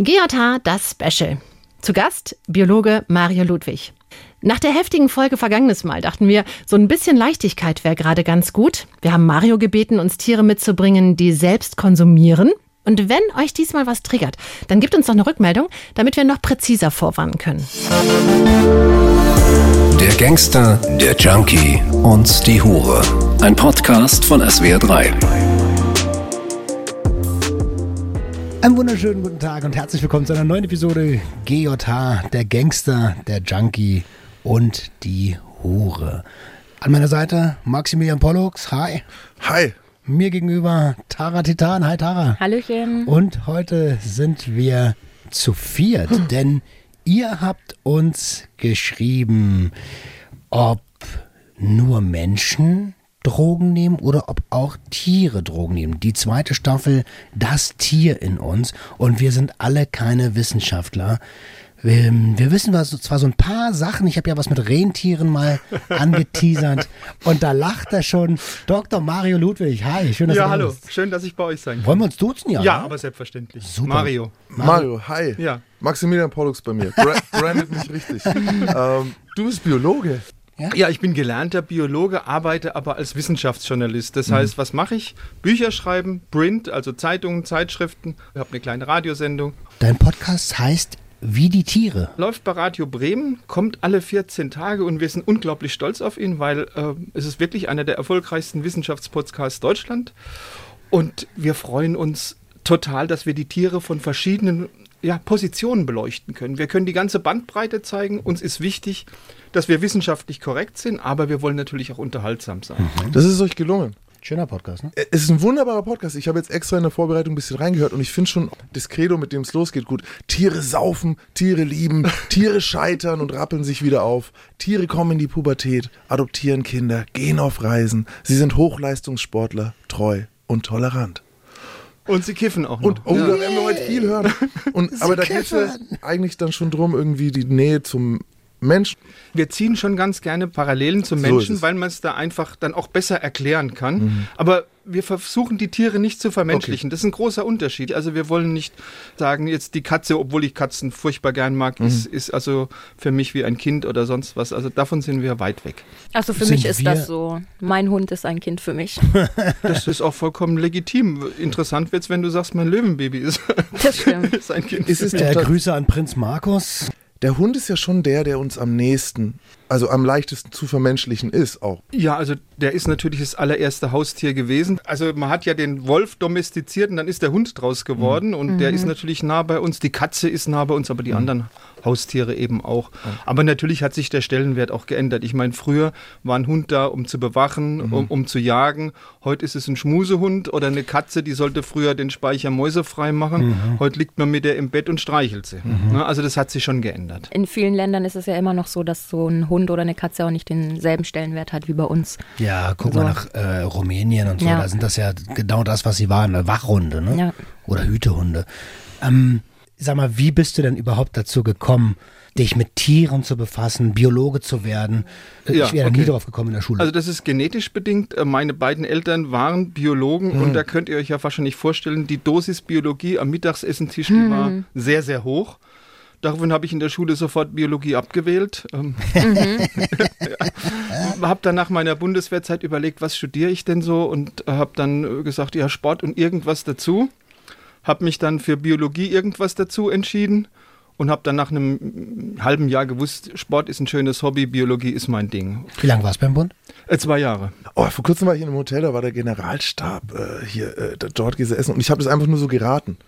GJH, das Special. Zu Gast Biologe Mario Ludwig. Nach der heftigen Folge vergangenes Mal dachten wir, so ein bisschen Leichtigkeit wäre gerade ganz gut. Wir haben Mario gebeten, uns Tiere mitzubringen, die selbst konsumieren. Und wenn euch diesmal was triggert, dann gebt uns doch eine Rückmeldung, damit wir noch präziser vorwarnen können. Der Gangster, der Junkie und die Hure. Ein Podcast von SWR3. Einen wunderschönen guten Tag und herzlich willkommen zu einer neuen Episode GJH, der Gangster, der Junkie und die Hure. An meiner Seite Maximilian Pollux, hi. Hi. Mir gegenüber Tara Titan, hi Tara. Hallöchen. Und heute sind wir zu viert, denn ihr habt uns geschrieben, ob nur Menschen Drogen nehmen oder ob auch Tiere Drogen nehmen. Die zweite Staffel, das Tier in uns. Und wir sind alle keine Wissenschaftler. Wir, wir wissen zwar so ein paar Sachen. Ich habe ja was mit Rentieren mal angeteasert. und da lacht er schon. Dr. Mario Ludwig. Hi, schön, dass ja, du hallo. bist. Schön, dass ich bei euch sein kann. Wollen wir uns duzen, ja? Ja, ne? aber selbstverständlich. Super. Mario. Mario, hi. Ja. Maximilian Pollux bei mir. Bra brandet mich richtig. ähm, du bist Biologe. Ja, ich bin gelernter Biologe, arbeite aber als Wissenschaftsjournalist. Das heißt, was mache ich? Bücher schreiben, Print, also Zeitungen, Zeitschriften. Ich habe eine kleine Radiosendung. Dein Podcast heißt Wie die Tiere. Läuft bei Radio Bremen, kommt alle 14 Tage und wir sind unglaublich stolz auf ihn, weil äh, es ist wirklich einer der erfolgreichsten Wissenschaftspodcasts Deutschland. Und wir freuen uns total, dass wir die Tiere von verschiedenen ja, Positionen beleuchten können. Wir können die ganze Bandbreite zeigen. Uns ist wichtig, dass wir wissenschaftlich korrekt sind, aber wir wollen natürlich auch unterhaltsam sein. Das ist euch gelungen. Schöner Podcast, ne? Es ist ein wunderbarer Podcast. Ich habe jetzt extra in der Vorbereitung ein bisschen reingehört und ich finde schon das Credo, mit dem es losgeht, gut. Tiere saufen, Tiere lieben, Tiere scheitern und rappeln sich wieder auf. Tiere kommen in die Pubertät, adoptieren Kinder, gehen auf Reisen. Sie sind Hochleistungssportler, treu und tolerant. Und sie kiffen auch noch. Und oh, da werden wir heute viel hören. Und, aber da geht es ja eigentlich dann schon drum, irgendwie die Nähe zum Menschen. Wir ziehen schon ganz gerne Parallelen zum So Menschen, es. weil man es da einfach dann auch besser erklären kann. Aber wir versuchen die Tiere nicht zu vermenschlichen. Das ist ein großer Unterschied. Also wir wollen nicht sagen, jetzt die Katze, obwohl ich Katzen furchtbar gern mag, ist, ist also für mich wie ein Kind oder sonst was. Also davon sind wir weit weg. Also für Sind mich ist das so. Mein Hund ist ein Kind für mich. Das ist auch vollkommen legitim. Interessant wird's, wenn du sagst, mein Löwenbaby ist, Das stimmt. ist ein Kind. Ist es Äh, total- Grüße an Prinz Markus. Der Hund ist ja schon der, der uns am nächsten, also am leichtesten zu vermenschlichen ist auch. Ja, also der ist natürlich das allererste Haustier gewesen. Also man hat ja den Wolf domestiziert und dann ist der Hund draus geworden und der ist natürlich nah bei uns. Die Katze ist nah bei uns, aber die anderen Haustiere eben auch. Aber natürlich hat sich der Stellenwert auch geändert. Ich meine, früher war ein Hund da, um zu bewachen, um, um zu jagen. Heute ist es ein Schmusehund oder eine Katze, die sollte früher den Speicher mäusefrei machen. Heute liegt man mit der im Bett und streichelt sie. Ne, Also das hat sich schon geändert. In vielen Ländern ist es ja immer noch so, dass so ein Hund oder eine Katze auch nicht denselben Stellenwert hat wie bei uns. Ja, guck So. mal nach äh, Rumänien und so. Ja. Da sind das ja genau das, was sie waren. Wachhunde, ne? Ja. Oder Hütehunde. Ähm, sag mal, wie bist du denn überhaupt dazu gekommen, dich mit Tieren zu befassen, Biologe zu werden? Ja, ich wäre okay. nie drauf gekommen in der Schule. Also das ist genetisch bedingt. Äh, Meine beiden Eltern waren Biologen und da könnt ihr euch ja wahrscheinlich vorstellen, die Dosis Biologie am Mittagsessentisch die war sehr, sehr hoch. Daraufhin habe ich in der Schule sofort Biologie abgewählt. Ähm, habe dann nach meiner Bundeswehrzeit überlegt, was studiere ich denn so und habe dann äh, gesagt, ja Sport und irgendwas dazu. Habe mich dann für Biologie irgendwas dazu entschieden und habe dann nach einem halben Jahr gewusst, Sport ist ein schönes Hobby, Biologie ist mein Ding. wie lange war es beim Bund? Äh, zwei Jahre. Oh, vor kurzem war ich in einem Hotel, da war der Generalstab äh, hier, äh, dort gesessen und ich habe das einfach nur so geraten.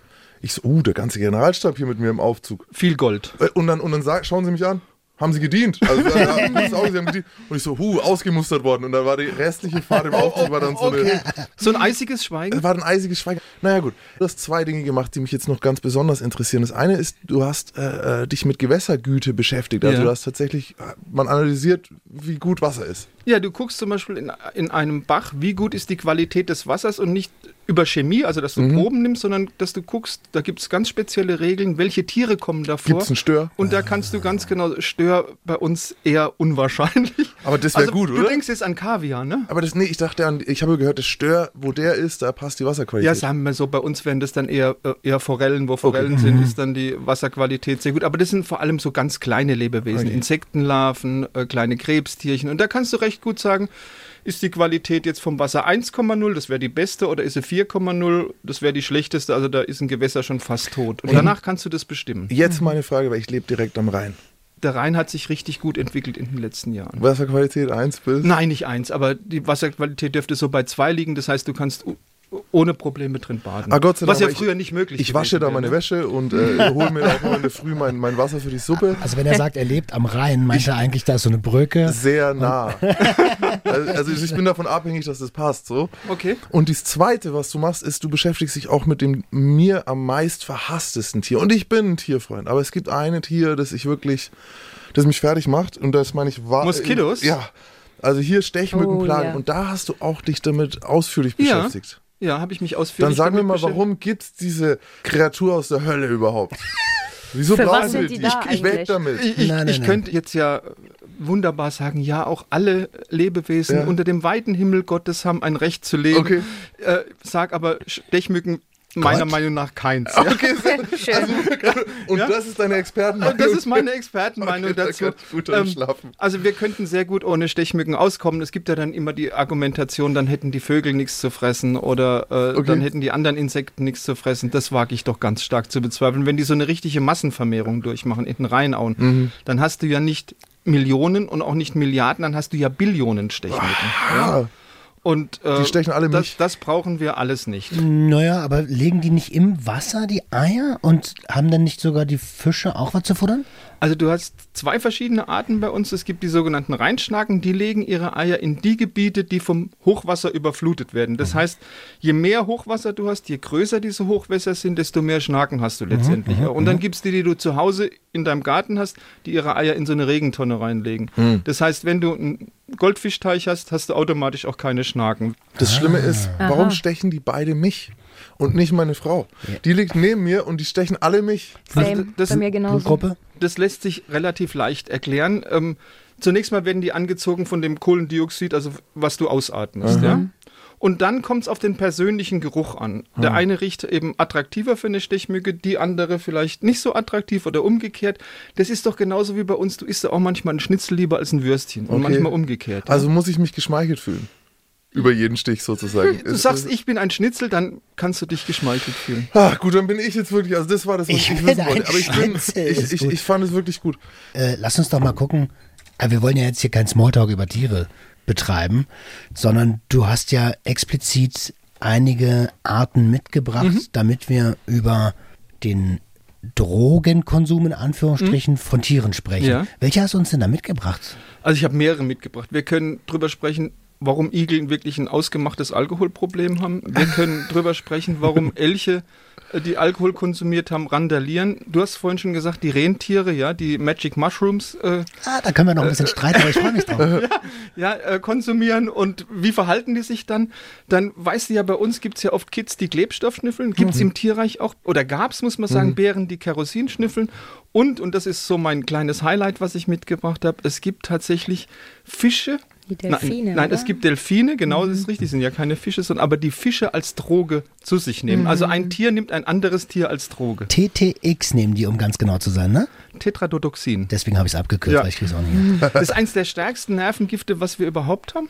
Ich so, uh, der ganze Generalstab hier mit mir im Aufzug. Viel Gold. Äh, Und dann, und dann sag, schauen sie mich an. Haben sie gedient? Also, ja, das auch, sie haben gedient. Und ich so, huh, ausgemustert worden. Und dann war die restliche Fahrt im Aufzug war dann so eine, So ein eisiges Schweigen? Es war ein eisiges Schweigen. Naja gut, du hast zwei Dinge gemacht, die mich jetzt noch ganz besonders interessieren. Das eine ist, du hast äh, äh, dich mit Gewässergüte beschäftigt. Also Ja. du hast tatsächlich, äh, man analysiert, wie gut Wasser ist. Ja, du guckst zum Beispiel in, in einem Bach, wie gut ist die Qualität des Wassers und nicht über Chemie, also dass du Mhm. Proben nimmst, sondern dass du guckst, da gibt es ganz spezielle Regeln, welche Tiere kommen davor. Gibt's einen Stör? Und da kannst du ganz genau, Stör bei uns eher unwahrscheinlich. Aber das wär also, gut, Du oder? denkst jetzt an Kaviar, ne? Aber das, nee, ich dachte an, ich habe gehört, das Stör, wo der ist, da passt die Wasserqualität. Ja, sagen wir so, bei uns wären das dann eher, äh, eher Forellen. Wo Forellen sind, ist dann die Wasserqualität sehr gut. Aber das sind vor allem so ganz kleine Lebewesen, Okay. Insektenlarven, äh, kleine Krebstierchen. Und da kannst du recht gut sagen, ist die Qualität jetzt vom Wasser 1,0, das wäre die beste, oder ist sie 4,0, das wäre die schlechteste. Also da ist ein Gewässer schon fast tot. Und danach kannst du das bestimmen. Jetzt meine Frage, weil ich lebe direkt am Rhein. Der Rhein hat sich richtig gut entwickelt in den letzten Jahren. Wasserqualität 1 bis? Nein, nicht eins, aber die Wasserqualität dürfte so bei zwei liegen. Das heißt, du kannst ohne Probleme drin baden. Ah, Gott sei Dank, Was ja weil ich- früher nicht möglich Ich wasche da wäre, meine ne? Wäsche und äh, hole mir auch der Früh mein, mein Wasser für die Suppe. Also wenn er sagt, er lebt am Rhein, meint er eigentlich, da ist so eine Brücke. Sehr nah. Also also ich bin davon abhängig, dass das passt. So. Okay. Und das Zweite, was du machst, ist, du beschäftigst dich auch mit dem mir am meist verhasstesten Tier. Und ich bin ein Tierfreund, aber es gibt ein Tier, das ich wirklich, das mich fertig macht. Und das meine ich wahr. Moskitos? Ja. Also hier Stechmückenplagen. Oh, ja. Und da hast du auch dich damit ausführlich beschäftigt. Ja, habe ich mich ausführlich Dann sag mir damit mal, warum gibt es diese Kreatur aus der Hölle überhaupt? Wieso Für was brauchen wir sind die die? da ich ich weg damit. Ich, ich, Nein, nein, ich nein. könnte jetzt ja wunderbar sagen, ja, auch alle Lebewesen Ja. unter dem weiten Himmel Gottes haben ein Recht zu leben. Okay. Äh, sag aber Stechmücken meiner Gott? Meinung nach keins. Ja? Okay, sehr- Schön. und Ja? das ist deine Expertenmeinung. Das ist meine Expertenmeinung Okay, da dazu. gut schlafen. also wir könnten sehr gut ohne Stechmücken auskommen. Es gibt ja dann immer die Argumentation, dann hätten die Vögel nichts zu fressen oder äh, Okay. dann hätten die anderen Insekten nichts zu fressen. Das wage ich doch ganz stark zu bezweifeln. Wenn die so eine richtige Massenvermehrung durchmachen in den Rheinauen, Mhm. dann hast du ja nicht Millionen und auch nicht Milliarden, dann hast du ja Billionen Stechmücken. Ah, Und äh, Die stechen alle das, mich. das brauchen wir alles nicht. Naja, aber legen die nicht im Wasser die Eier und haben dann nicht sogar die Fische auch was zu futtern? Also du hast zwei verschiedene Arten bei uns. Es gibt die sogenannten Rheinschnaken, die legen ihre Eier in die Gebiete, die vom Hochwasser überflutet werden. Das heißt, je mehr Hochwasser du hast, je größer diese Hochwässer sind, desto mehr Schnaken hast du letztendlich. Und dann gibt es die, die du zu Hause in deinem Garten hast, die ihre Eier in so eine Regentonne reinlegen. Das heißt, wenn du einen Goldfischteich hast, hast du automatisch auch keine Schnaken. Das Schlimme ist, warum Aha. stechen die beide mich und nicht meine Frau? Die liegt neben mir und die stechen alle mich. Same, das- bei mir genauso. Blutgruppe? Das lässt sich relativ leicht erklären. Ähm, zunächst mal werden die angezogen von dem Kohlendioxid, also was du ausatmest. Ja? Und dann kommt es auf den persönlichen Geruch an. Der eine riecht eben attraktiver für eine Stechmücke, die andere vielleicht nicht so attraktiv oder umgekehrt. Das ist doch genauso wie bei uns. Du isst ja auch manchmal einen Schnitzel lieber als ein Würstchen und Okay. manchmal umgekehrt. ja. Also muss ich mich geschmeichelt fühlen. Über jeden Stich sozusagen. du sagst, ich bin ein Schnitzel, dann kannst du dich geschmeichelt fühlen. Ah, gut, dann bin ich jetzt wirklich, also das war das, was Ich ich, wissen wollte. Aber ich, bin, ich, ich, ich fand es wirklich gut. Äh, lass uns doch mal gucken. Äh, wir wollen ja jetzt hier kein Smalltalk über Tiere betreiben, sondern du hast ja explizit einige Arten mitgebracht, damit wir über den Drogenkonsum in Anführungsstrichen von Tieren sprechen. Ja. Welche hast du uns denn da mitgebracht? Also ich habe mehrere mitgebracht. Wir können drüber sprechen, warum Igel wirklich ein ausgemachtes Alkoholproblem haben. Wir können drüber sprechen, warum Elche, äh, die Alkohol konsumiert haben, randalieren. Du hast vorhin schon gesagt, die Rentiere, ja, die Magic Mushrooms äh, Ah, da können wir noch ein bisschen streiten, aber ich freue mich drauf. ja, äh, konsumieren und wie verhalten die sich dann? Dann weißt du ja, bei uns gibt es ja oft Kids, die Klebstoff schnüffeln. Gibt es im Tierreich auch, oder gab es, muss man sagen, Bären, die Kerosin schnüffeln. Und, und das ist so mein kleines Highlight, was ich mitgebracht habe, es gibt tatsächlich Fische. Die Delfine, Nein, nein oder? es gibt Delfine, genau, das ist richtig, sind ja keine Fische, sondern aber die Fische als Droge zu sich nehmen. Also ein Tier nimmt ein anderes Tier als Droge. TTX nehmen die, um ganz genau zu sein, ne? Tetradotoxin. Deswegen habe ich es abgekürzt, Ja. weil ich krieg's auch nicht. hin. Das ist eins der stärksten Nervengifte, was wir überhaupt haben.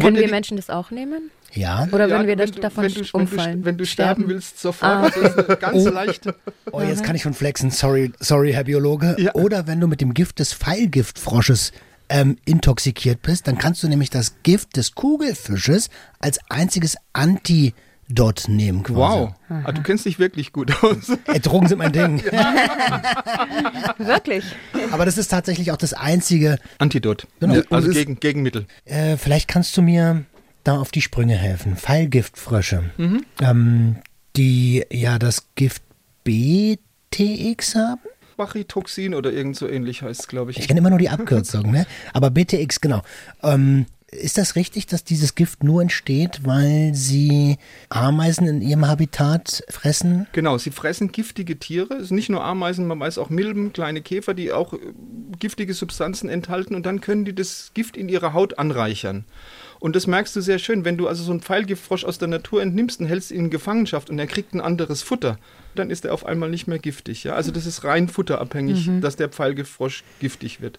Können wir Menschen das auch nehmen? Ja. Oder Ja, wenn wir das du- davon wenn du, wenn du, umfallen? wenn du sterben willst, sofort. Ah. Das ist eine ganz leichte. Oh, jetzt kann ich schon flexen. Sorry, sorry, Herr Biologe. Ja. Oder wenn du mit dem Gift des Pfeilgiftfrosches ähm, intoxikiert bist, dann kannst du nämlich das Gift des Kugelfisches als einziges Antidot nehmen. Quasi. Wow. Ah, du kennst dich wirklich gut aus. Äh, Drogen sind mein Ding. Wirklich? Aber das ist tatsächlich auch das einzige. Antidot. Genau. Ja, Also gegen, Gegenmittel. Äh, vielleicht kannst du mir da auf die Sprünge helfen. Pfeilgiftfrösche, Mhm. ähm, die ja das Gift BTX haben. Bachytoxin oder irgend so ähnlich heißt es, glaube ich. Ich kenne immer nur die Abkürzung, ne? Aber BTX, genau. Ähm, ist das richtig, dass dieses Gift nur entsteht, weil sie Ameisen in ihrem Habitat fressen? Genau, sie fressen giftige Tiere. Es sind nicht nur Ameisen, man weiß auch Milben, kleine Käfer, die auch äh, giftige Substanzen enthalten und dann können die das Gift in ihrer Haut anreichern. Und das merkst du sehr schön, wenn du also so einen Pfeilgiftfrosch aus der Natur entnimmst und hältst ihn in Gefangenschaft und er kriegt ein anderes Futter, dann ist er auf einmal nicht mehr giftig. Ja? Also das ist rein futterabhängig, dass der Pfeilgiftfrosch giftig wird.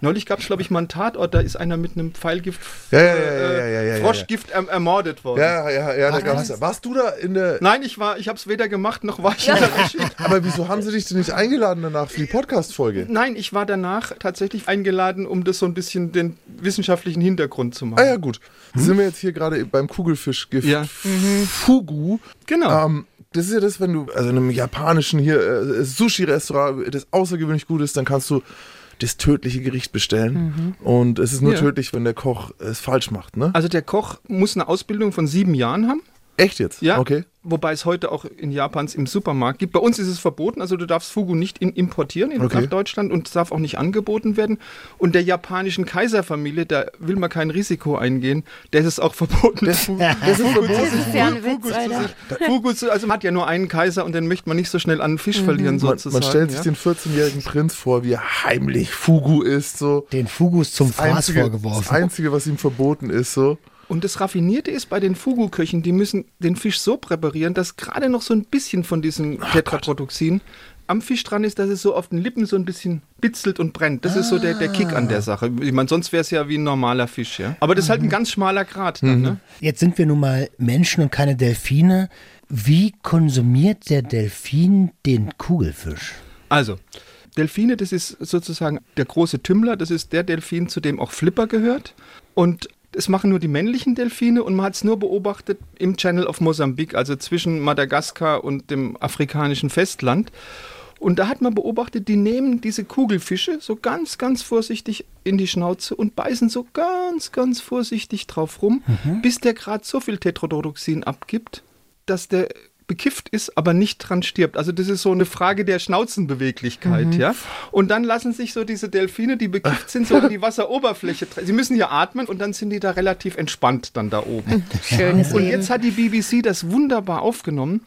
Neulich gab es, glaube ich, mal einen Tatort, da ist einer mit einem Pfeilgift, Ja, ja, ja, ja, ja, ja, ja, ja. Froschgift erm- ermordet worden. Ja, ja, ja, da gab's, was? warst du da in der. Nein, ich war, ich habe es weder gemacht noch war ich in der Regie. Aber wieso haben sie dich denn nicht eingeladen danach für die Podcast-Folge? Nein, ich war danach tatsächlich eingeladen, um das so ein bisschen den wissenschaftlichen Hintergrund zu machen. Ah ja, gut. Sind wir jetzt hier gerade beim Kugelfischgift Ja. Fugu. Genau. Ähm, das ist ja das, wenn du, also in einem japanischen hier äh, Sushi-Restaurant, das außergewöhnlich gut ist, dann kannst du das tödliche Gericht bestellen. Und es ist nur Ja. tödlich, wenn der Koch es falsch macht, ne? Also der Koch muss eine Ausbildung von sieben Jahren haben. Echt jetzt? Ja. Okay. Wobei es heute auch in Japans im Supermarkt gibt. Bei uns ist es verboten, also du darfst Fugu nicht in, importieren in, Okay. nach Deutschland und es darf auch nicht angeboten werden. Und der japanischen Kaiserfamilie, da will man kein Risiko eingehen, der ist es auch verboten. Fugu, Das ist verboten. Das ist ein Fugu sich- Fugu zu, also man hat ja nur einen Kaiser und den möchte man nicht so schnell an den Fisch verlieren Mhm. Man, sozusagen. man stellt sich ja. den 14-jährigen Prinz vor, wie er heimlich Fugu isst, so. Den Fugus zum Fraß Einzige, das vorgeworfen. Einzige, was ihm verboten ist, so. Und das Raffinierte ist bei den Fugu-Köchen, die müssen den Fisch so präparieren, dass gerade noch so ein bisschen von diesem Tetraprotoxin am Fisch dran ist, dass es so auf den Lippen so ein bisschen bitzelt und brennt. Das ist so der, der Kick an der Sache. Ich meine, sonst wäre es ja wie ein normaler Fisch, ja. Aber das ist halt ein ganz schmaler Grat dann, ne? Jetzt sind wir nun mal Menschen und keine Delfine. Wie konsumiert der Delfin den Kugelfisch? Also, Delfine, das ist sozusagen der große Tümmler, das ist der Delfin, zu dem auch Flipper gehört. Und das machen nur die männlichen Delfine und man hat es nur beobachtet im Channel of Mosambik, also zwischen Madagaskar und dem afrikanischen Festland. Und da hat man beobachtet, die nehmen diese Kugelfische so ganz, ganz vorsichtig in die Schnauze und beißen so ganz, ganz vorsichtig drauf rum, bis der gerade so viel Tetrodotoxin abgibt, dass der bekifft ist, aber nicht dran stirbt. Also das ist so eine Frage der Schnauzenbeweglichkeit, ja. Und dann lassen sich so diese Delfine, die bekifft sind, so an die Wasseroberfläche. Sie müssen ja atmen und dann sind die da relativ entspannt dann da oben. Schönes Und jetzt hat die BBC das wunderbar aufgenommen.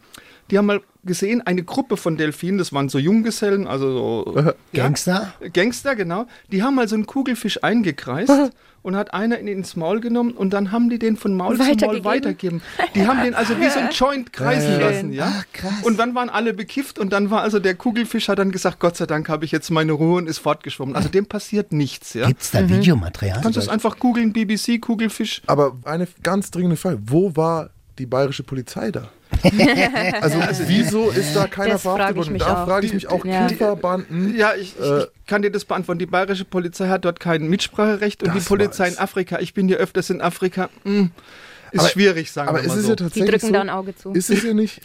Die haben mal gesehen, eine Gruppe von Delfinen, das waren so Junggesellen, also so ja, Gangster? Gangster, genau. Die haben mal so einen Kugelfisch eingekreist und hat einer ihn ins Maul genommen und dann haben die den von Maul zu Maul Weitergegeben? weitergegeben. Die haben den also wie so ein Joint kreisen Ja, ja. lassen, ja. Ach, krass. Und dann waren alle bekifft und dann war also der Kugelfisch hat dann gesagt, Gott sei Dank habe ich jetzt meine Ruhe und ist fortgeschwommen. Also dem passiert nichts, ja. Gibt es da Videomaterial? Kannst du es einfach googeln, BBC, Kugelfisch. Aber eine ganz dringende Frage: Wo war die bayerische Polizei da? also, wieso ist da keiner Das verhaftet ich worden? Da frage ich mich auch, Ja. Kifferbanden. Ja, ich, ich, Äh, ich kann dir das beantworten. Die bayerische Polizei hat dort kein Mitspracherecht und die Polizei war's. in Afrika, ich bin ja öfters in Afrika, mh, ist Aber- schwierig, sagen Aber wir ist mal es so. ja Die tatsächlich drücken so? da ein Auge zu. Ist es ja nicht.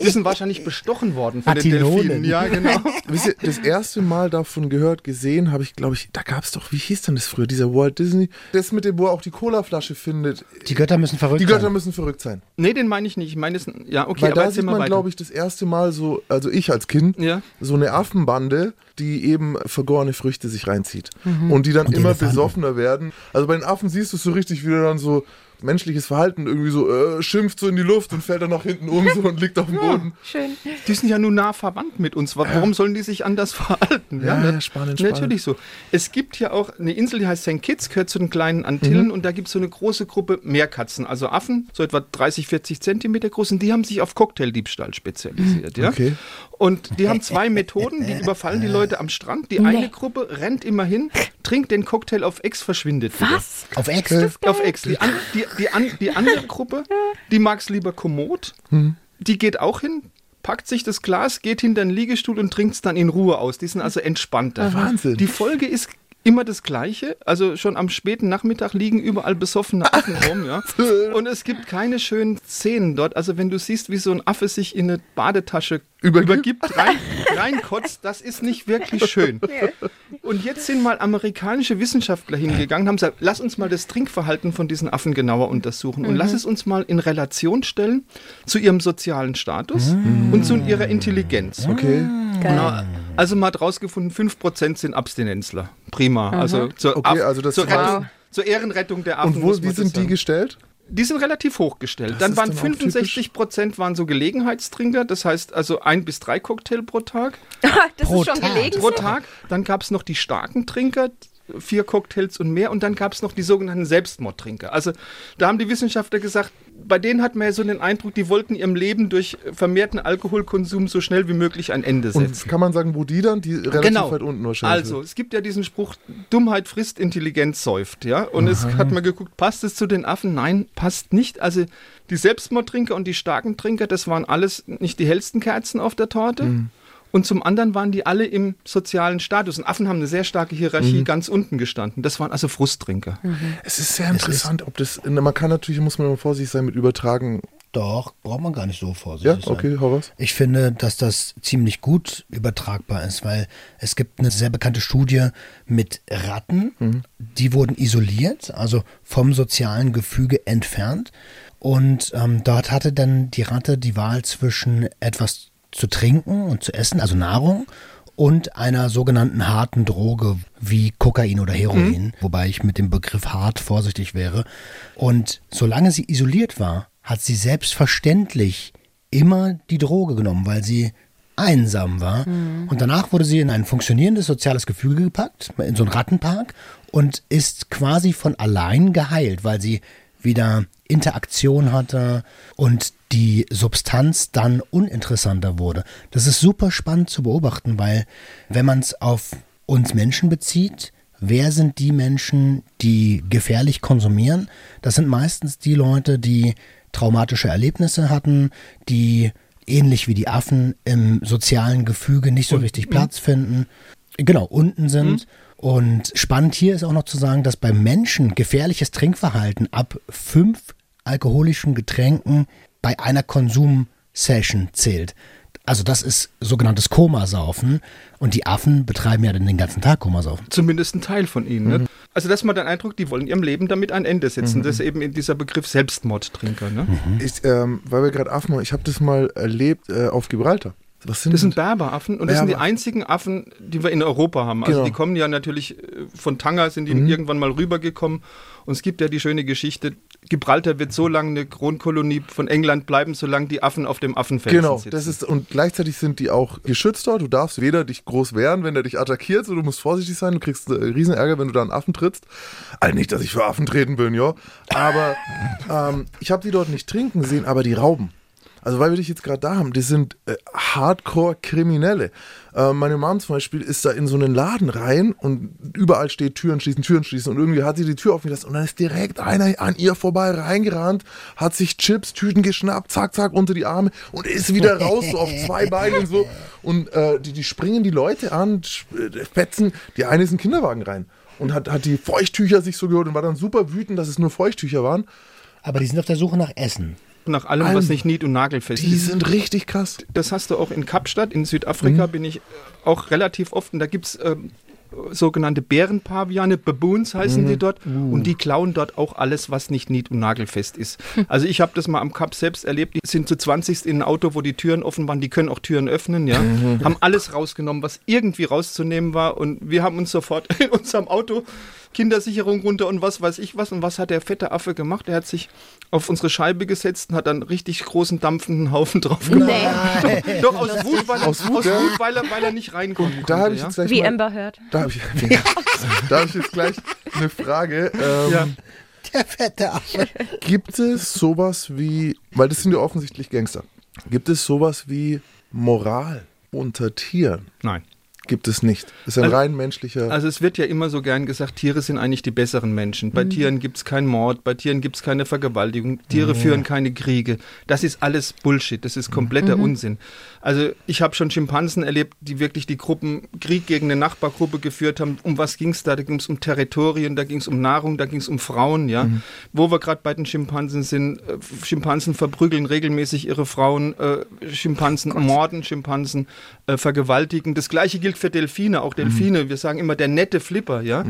Die sind wahrscheinlich bestochen worden von den Atinonen. Delfinen. Ja, genau. Wisst ihr, das erste Mal davon gehört, gesehen habe ich, glaube ich, da gab es doch, wie hieß denn das früher, dieser Walt Disney, das mit dem, wo er auch die Colaflasche findet. Die Götter müssen verrückt Die Götter sein. müssen verrückt sein. Nee, den meine ich nicht. Ich meine, das, ja, okay, Weil aber da sieht man, glaube ich, das erste Mal so, also ich als Kind, Ja. so eine Affenbande, die eben vergorene Früchte sich reinzieht. Mhm. Und die dann Und immer Elefanten. besoffener werden. Also bei den Affen siehst du es so richtig, wie er dann so menschliches Verhalten irgendwie so äh, schimpft so in die Luft und fällt dann nach hinten um so und liegt auf dem Boden. Schön. Die sind ja nun nah verwandt mit uns. Wa- Warum sollen die sich anders verhalten? Ja, ne? ja, spannend, spannend. Natürlich so. Es gibt ja auch eine Insel, die heißt St. Kitts, gehört zu den kleinen Antillen Mhm. und da gibt es so eine große Gruppe Meerkatzen, also Affen, so etwa 30, 40 Zentimeter groß und die haben sich auf Cocktaildiebstahl spezialisiert. Ja? Okay. Und die haben zwei Methoden, die überfallen die Leute am Strand. Die eine Gruppe rennt immer hin, trinkt den Cocktail auf Ex, verschwindet wieder. Was? Auf Ex? Auf Ex. Die, an, die, die, an, die andere Gruppe, die mag es lieber kommod. Die geht auch hin, packt sich das Glas, geht hinter den Liegestuhl und trinkt es dann in Ruhe aus. Die sind also entspannter. Wahnsinn. Die Folge ist immer das Gleiche. Also schon am späten Nachmittag liegen überall besoffene Affen rum. Ja? Und es gibt keine schönen Szenen dort. Also wenn du siehst, wie so ein Affe sich in eine Badetasche Übergibt? übergibt, rein, reinkotzt, das ist nicht wirklich schön. Und jetzt sind mal amerikanische Wissenschaftler hingegangen, haben gesagt, lass uns mal das Trinkverhalten von diesen Affen genauer untersuchen und lass es uns mal in Relation stellen zu ihrem sozialen Status und zu ihrer Intelligenz. Okay. Na, also man hat rausgefunden, 5% sind Abstinenzler. Prima. Also zur, Okay, also das zur, Redu zur Ehrenrettung der Affen. Und wo, muss wie sind das die sagen. gestellt? Die sind relativ hochgestellt. Dann waren dann auch 65 Prozent waren so Gelegenheitstrinker, das heißt also ein bis drei Cocktail pro Tag. das Pro ist schon Tag. gelegen. Pro Tag. Dann gab es noch die starken Trinker, vier Cocktails und mehr. Und dann gab es noch die sogenannten Selbstmordtrinker. Also da haben die Wissenschaftler gesagt, bei denen hat man ja so den Eindruck, die wollten ihrem Leben durch vermehrten Alkoholkonsum so schnell wie möglich ein Ende setzen. Und kann man sagen, wo die dann? Die relativ Genau. weit unten wahrscheinlich. Also, es gibt ja diesen Spruch, Dummheit frisst, Intelligenz säuft, ja. Und es hat man geguckt, passt es zu den Affen? Nein, passt nicht. Also, die Selbstmordtrinker und die starken Trinker, das waren alles nicht die hellsten Kerzen auf der Torte. Mhm. Und zum anderen waren die alle im sozialen Status. Und Affen haben eine sehr starke Hierarchie Mhm. ganz unten gestanden. Das waren also Frusttrinker. Es ist sehr interessant, ob das. Man kann natürlich, muss man immer vorsichtig sein mit Übertragen. Doch, braucht man gar nicht so Ja, vorsichtig sein. okay, hau was. Ich finde, dass das ziemlich gut übertragbar ist, weil es gibt eine sehr bekannte Studie mit Ratten, die wurden isoliert, also vom sozialen Gefüge entfernt. Und ähm, dort hatte dann die Ratte die Wahl zwischen etwas zu trinken und zu essen, also Nahrung, und einer sogenannten harten Droge wie Kokain oder Heroin, wobei ich mit dem Begriff hart vorsichtig wäre. Und solange sie isoliert war, hat sie selbstverständlich immer die Droge genommen, weil sie einsam war. Und danach wurde sie in ein funktionierendes soziales Gefüge gepackt, in so einen Rattenpark und ist quasi von allein geheilt, weil sie wieder Interaktion hatte und die Substanz dann uninteressanter wurde. Das ist super spannend zu beobachten, weil wenn man es auf uns Menschen bezieht, wer sind die Menschen, die gefährlich konsumieren? Das sind meistens die Leute, die traumatische Erlebnisse hatten, die ähnlich wie die Affen im sozialen Gefüge nicht so richtig Platz finden. Genau, unten sind. Und spannend hier ist auch noch zu sagen, dass beim Menschen gefährliches Trinkverhalten ab fünf alkoholischen Getränken bei einer Konsumsession zählt. Also das ist sogenanntes Komasaufen und die Affen betreiben ja dann den ganzen Tag Komasaufen. Zumindest ein Teil von ihnen. Ne? Also, das ist mal den Eindruck, die wollen ihrem Leben damit ein Ende setzen. Das ist eben in dieser Begriff Selbstmordtrinker. Ne? Ich, ähm, weil wir gerade Affen haben, ich habe das mal erlebt äh, auf Gibraltar. Was sind Das sind Berberaffen und das sind die einzigen Affen, die wir in Europa haben. Also Genau. die kommen ja natürlich äh, von Tanger, sind die irgendwann mal rübergekommen. Und es gibt ja die schöne Geschichte, Gibraltar wird so lange eine Kronkolonie von England bleiben, solange die Affen auf dem Affenfelsen Genau, sitzen. das ist und gleichzeitig sind die auch geschützt dort. Du darfst weder dich groß wehren, wenn der dich attackiert, so du musst vorsichtig sein. Du kriegst äh, riesen Ärger, wenn du da einen Affen trittst. Also nicht, dass ich für Affen treten bin, ja. Aber ähm, ich habe die dort nicht trinken sehen, aber die Rauben. Also weil wir dich jetzt gerade da haben, die sind äh, Hardcore-Kriminelle. Äh, meine Mom zum Beispiel ist da in so einen Laden rein und überall steht Türen schließen, Türen schließen und irgendwie hat sie die Tür offen gelassen und dann ist direkt einer an ihr vorbei reingerannt, hat sich Chips, Tüten geschnappt, zack, zack, unter die Arme und ist wieder raus, so auf zwei Beinen so und äh, die, die springen die Leute an, äh, fetzen, die eine ist in den Kinderwagen rein und hat, hat die Feuchttücher sich so geholt und war dann super wütend, dass es nur Feuchttücher waren. Aber die sind auf der Suche nach Essen. Nach allem, Allem. was nicht nied- und nagelfest Die ist. sind richtig krass. Das hast du auch in Kapstadt, in Südafrika bin ich äh, auch relativ oft. Und da gibt es ähm, sogenannte Bärenpaviane, Baboons heißen die dort. Und die klauen dort auch alles, was nicht nied- und nagelfest ist. Also ich habe das mal am Kap selbst erlebt, die sind zu 20 in ein Auto, wo die Türen offen waren, die können auch Türen öffnen, ja, haben alles rausgenommen, was irgendwie rauszunehmen war. Und wir haben uns sofort in unserem Auto Kindersicherung runter und was weiß ich was. Und was hat der fette Affe gemacht? Er hat sich auf unsere Scheibe gesetzt und hat einen richtig großen dampfenden Haufen drauf gemacht. Doch, aus Wut, weil er, aus Wut, Wut, ja. weil er, weil er nicht reinkommen Da habe ich ja? jetzt gleich Wie mal, Amber hört. Da habe ich, da hab ich jetzt gleich eine Frage. Ähm, Ja. Der fette Affe. Gibt es sowas wie, weil das sind ja offensichtlich Gangster, gibt es sowas wie Moral unter Tieren? Nein. Gibt es nicht. Das ist ein Also- rein menschlicher. Also es wird ja immer so gern gesagt, Tiere sind eigentlich die besseren Menschen. Bei Tieren gibt es keinen Mord, bei Tieren gibt es keine Vergewaltigung, Tiere führen keine Kriege. Das ist alles Bullshit, das ist kompletter Unsinn. Also ich habe schon Schimpansen erlebt, die wirklich die Gruppen Krieg gegen eine Nachbargruppe geführt haben. Um was ging es da? Da ging es um Territorien, da ging es um Nahrung, da ging es um Frauen, ja. Wo wir gerade bei den Schimpansen sind, äh, Schimpansen verprügeln regelmäßig ihre Frauen, äh, Schimpansen morden, Schimpansen äh, vergewaltigen. Das gleiche gilt für Delfine, auch Delfine. Wir sagen immer der nette Flipper, ja.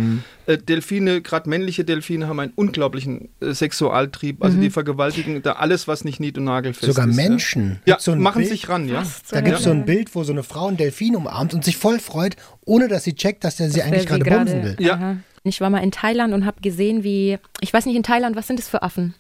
Äh, Delfine, gerade männliche Delfine, haben einen unglaublichen äh, Sexualtrieb. Also die vergewaltigen da alles, was nicht nied- und nagelfest Sogar ist. Menschen. Ja, so machen Bild? sich ran, ja. Da gibt es so ein Bild, wo so eine Frau einen Delfin umarmt und sich voll freut, ohne dass sie checkt, dass der sie eigentlich wer sie gerade bumsen will. Ja. Ich war mal in Thailand und habe gesehen, wie, ich weiß nicht, in Thailand, was sind das für Affen?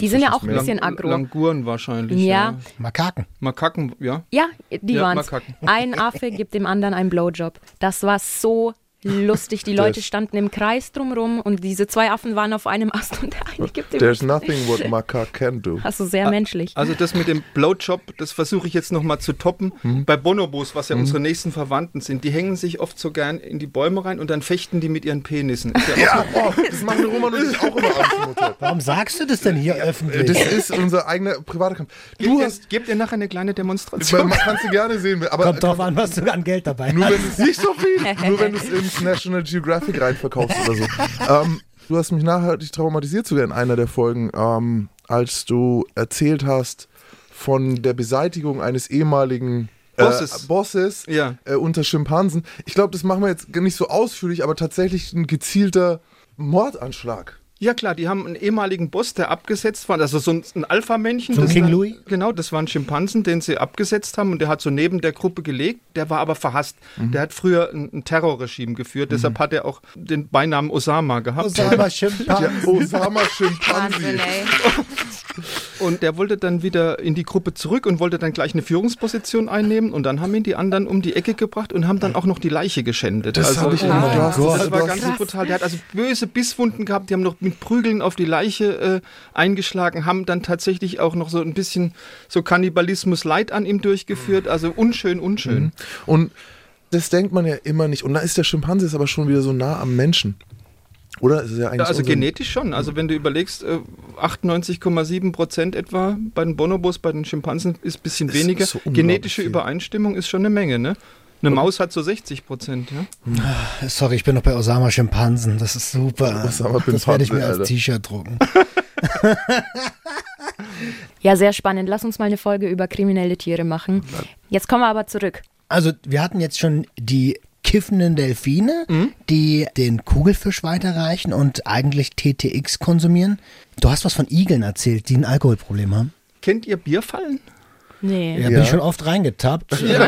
Die sind ja auch ein bisschen aggro. Languren wahrscheinlich. Ja. Makaken. Makaken, ja. Ja, die Ja. Makaken. Ein Affe gibt dem anderen einen Blowjob. Das war so lustig. Die Leute Das- standen im Kreis drumrum und diese zwei Affen waren auf einem Ast und der eine gibt dem There's nothing what Macaque can do. Also sehr menschlich. Also das mit dem Blowjob, das versuche ich jetzt nochmal zu toppen. Mhm. Bei Bonobos, was ja unsere nächsten Verwandten sind, die hängen sich oft so gern in die Bäume rein und dann fechten die mit ihren Penissen. Ist ja Ja, oh, das machen Roman und ich auch immer abends im Hotel. Warum sagst du das denn hier öffentlich? Das ist unser eigener privater Kampf. Gebt Du ihr, hast, gebt ihr nachher eine kleine Demonstration? kannst du gerne sehen, aber Kommt drauf an, was du an Geld dabei nur hast. wenn es nicht so viel, nur wenn du es National Geographic reinverkaufst oder so. Ähm, du hast mich nachhaltig traumatisiert sogar in einer der Folgen, ähm, als du erzählt hast von der Beseitigung eines ehemaligen äh, Bosses. Bosses Ja. äh, unter Schimpansen. Ich glaube, das machen wir jetzt nicht so ausführlich, aber tatsächlich ein gezielter Mordanschlag. Ja klar, die haben einen ehemaligen Boss, der abgesetzt war, also so ein, ein Alpha-Männchen. So ein das King dann- Louis? Genau, das war ein Schimpansen, den sie abgesetzt haben und der hat so neben der Gruppe gelegt, der war aber verhasst. Mhm. Der hat früher ein, ein Terrorregime geführt, deshalb hat er auch den Beinamen Osama gehabt. Osama Schimpanse. Ja, Osama ey. Und der wollte dann wieder in die Gruppe zurück und wollte dann gleich eine Führungsposition einnehmen. Und dann haben ihn die anderen um die Ecke gebracht und haben dann auch noch die Leiche geschändet. Das habe ich immer. Gott. Das war ganz brutal. Der hat also böse Bisswunden gehabt. Die haben noch mit Prügeln auf die Leiche äh, eingeschlagen, haben dann tatsächlich auch noch so ein bisschen so Kannibalismus Leid an ihm durchgeführt. Also unschön, unschön. Und das denkt man ja immer nicht. Und da ist der Schimpanse ist aber schon wieder so nah am Menschen. Oder? Ist ja eigentlich Ja, also unser- genetisch schon. Also wenn du überlegst, äh, 98,7 Prozent etwa bei den Bonobos, bei den Schimpansen ist ein bisschen Ist weniger. so Genetische viel. Übereinstimmung ist schon eine Menge, ne? Eine Maus hat so 60 Prozent, ja? Sorry, ich bin noch bei Osama Schimpansen. Das ist super. Osama Bin das werde ich mir als. T-Shirt drucken. Ja, sehr spannend. Lass uns mal eine Folge über kriminelle Tiere machen. Jetzt kommen wir aber zurück. Also, wir hatten jetzt schon die kiffenden Delfine, Mhm. die den Kugelfisch weiterreichen und eigentlich TTX konsumieren. Du hast was von Igeln erzählt, die ein Alkoholproblem haben. Kennt ihr Bierfallen? Nee. Ja, bin ich schon oft reingetappt. Der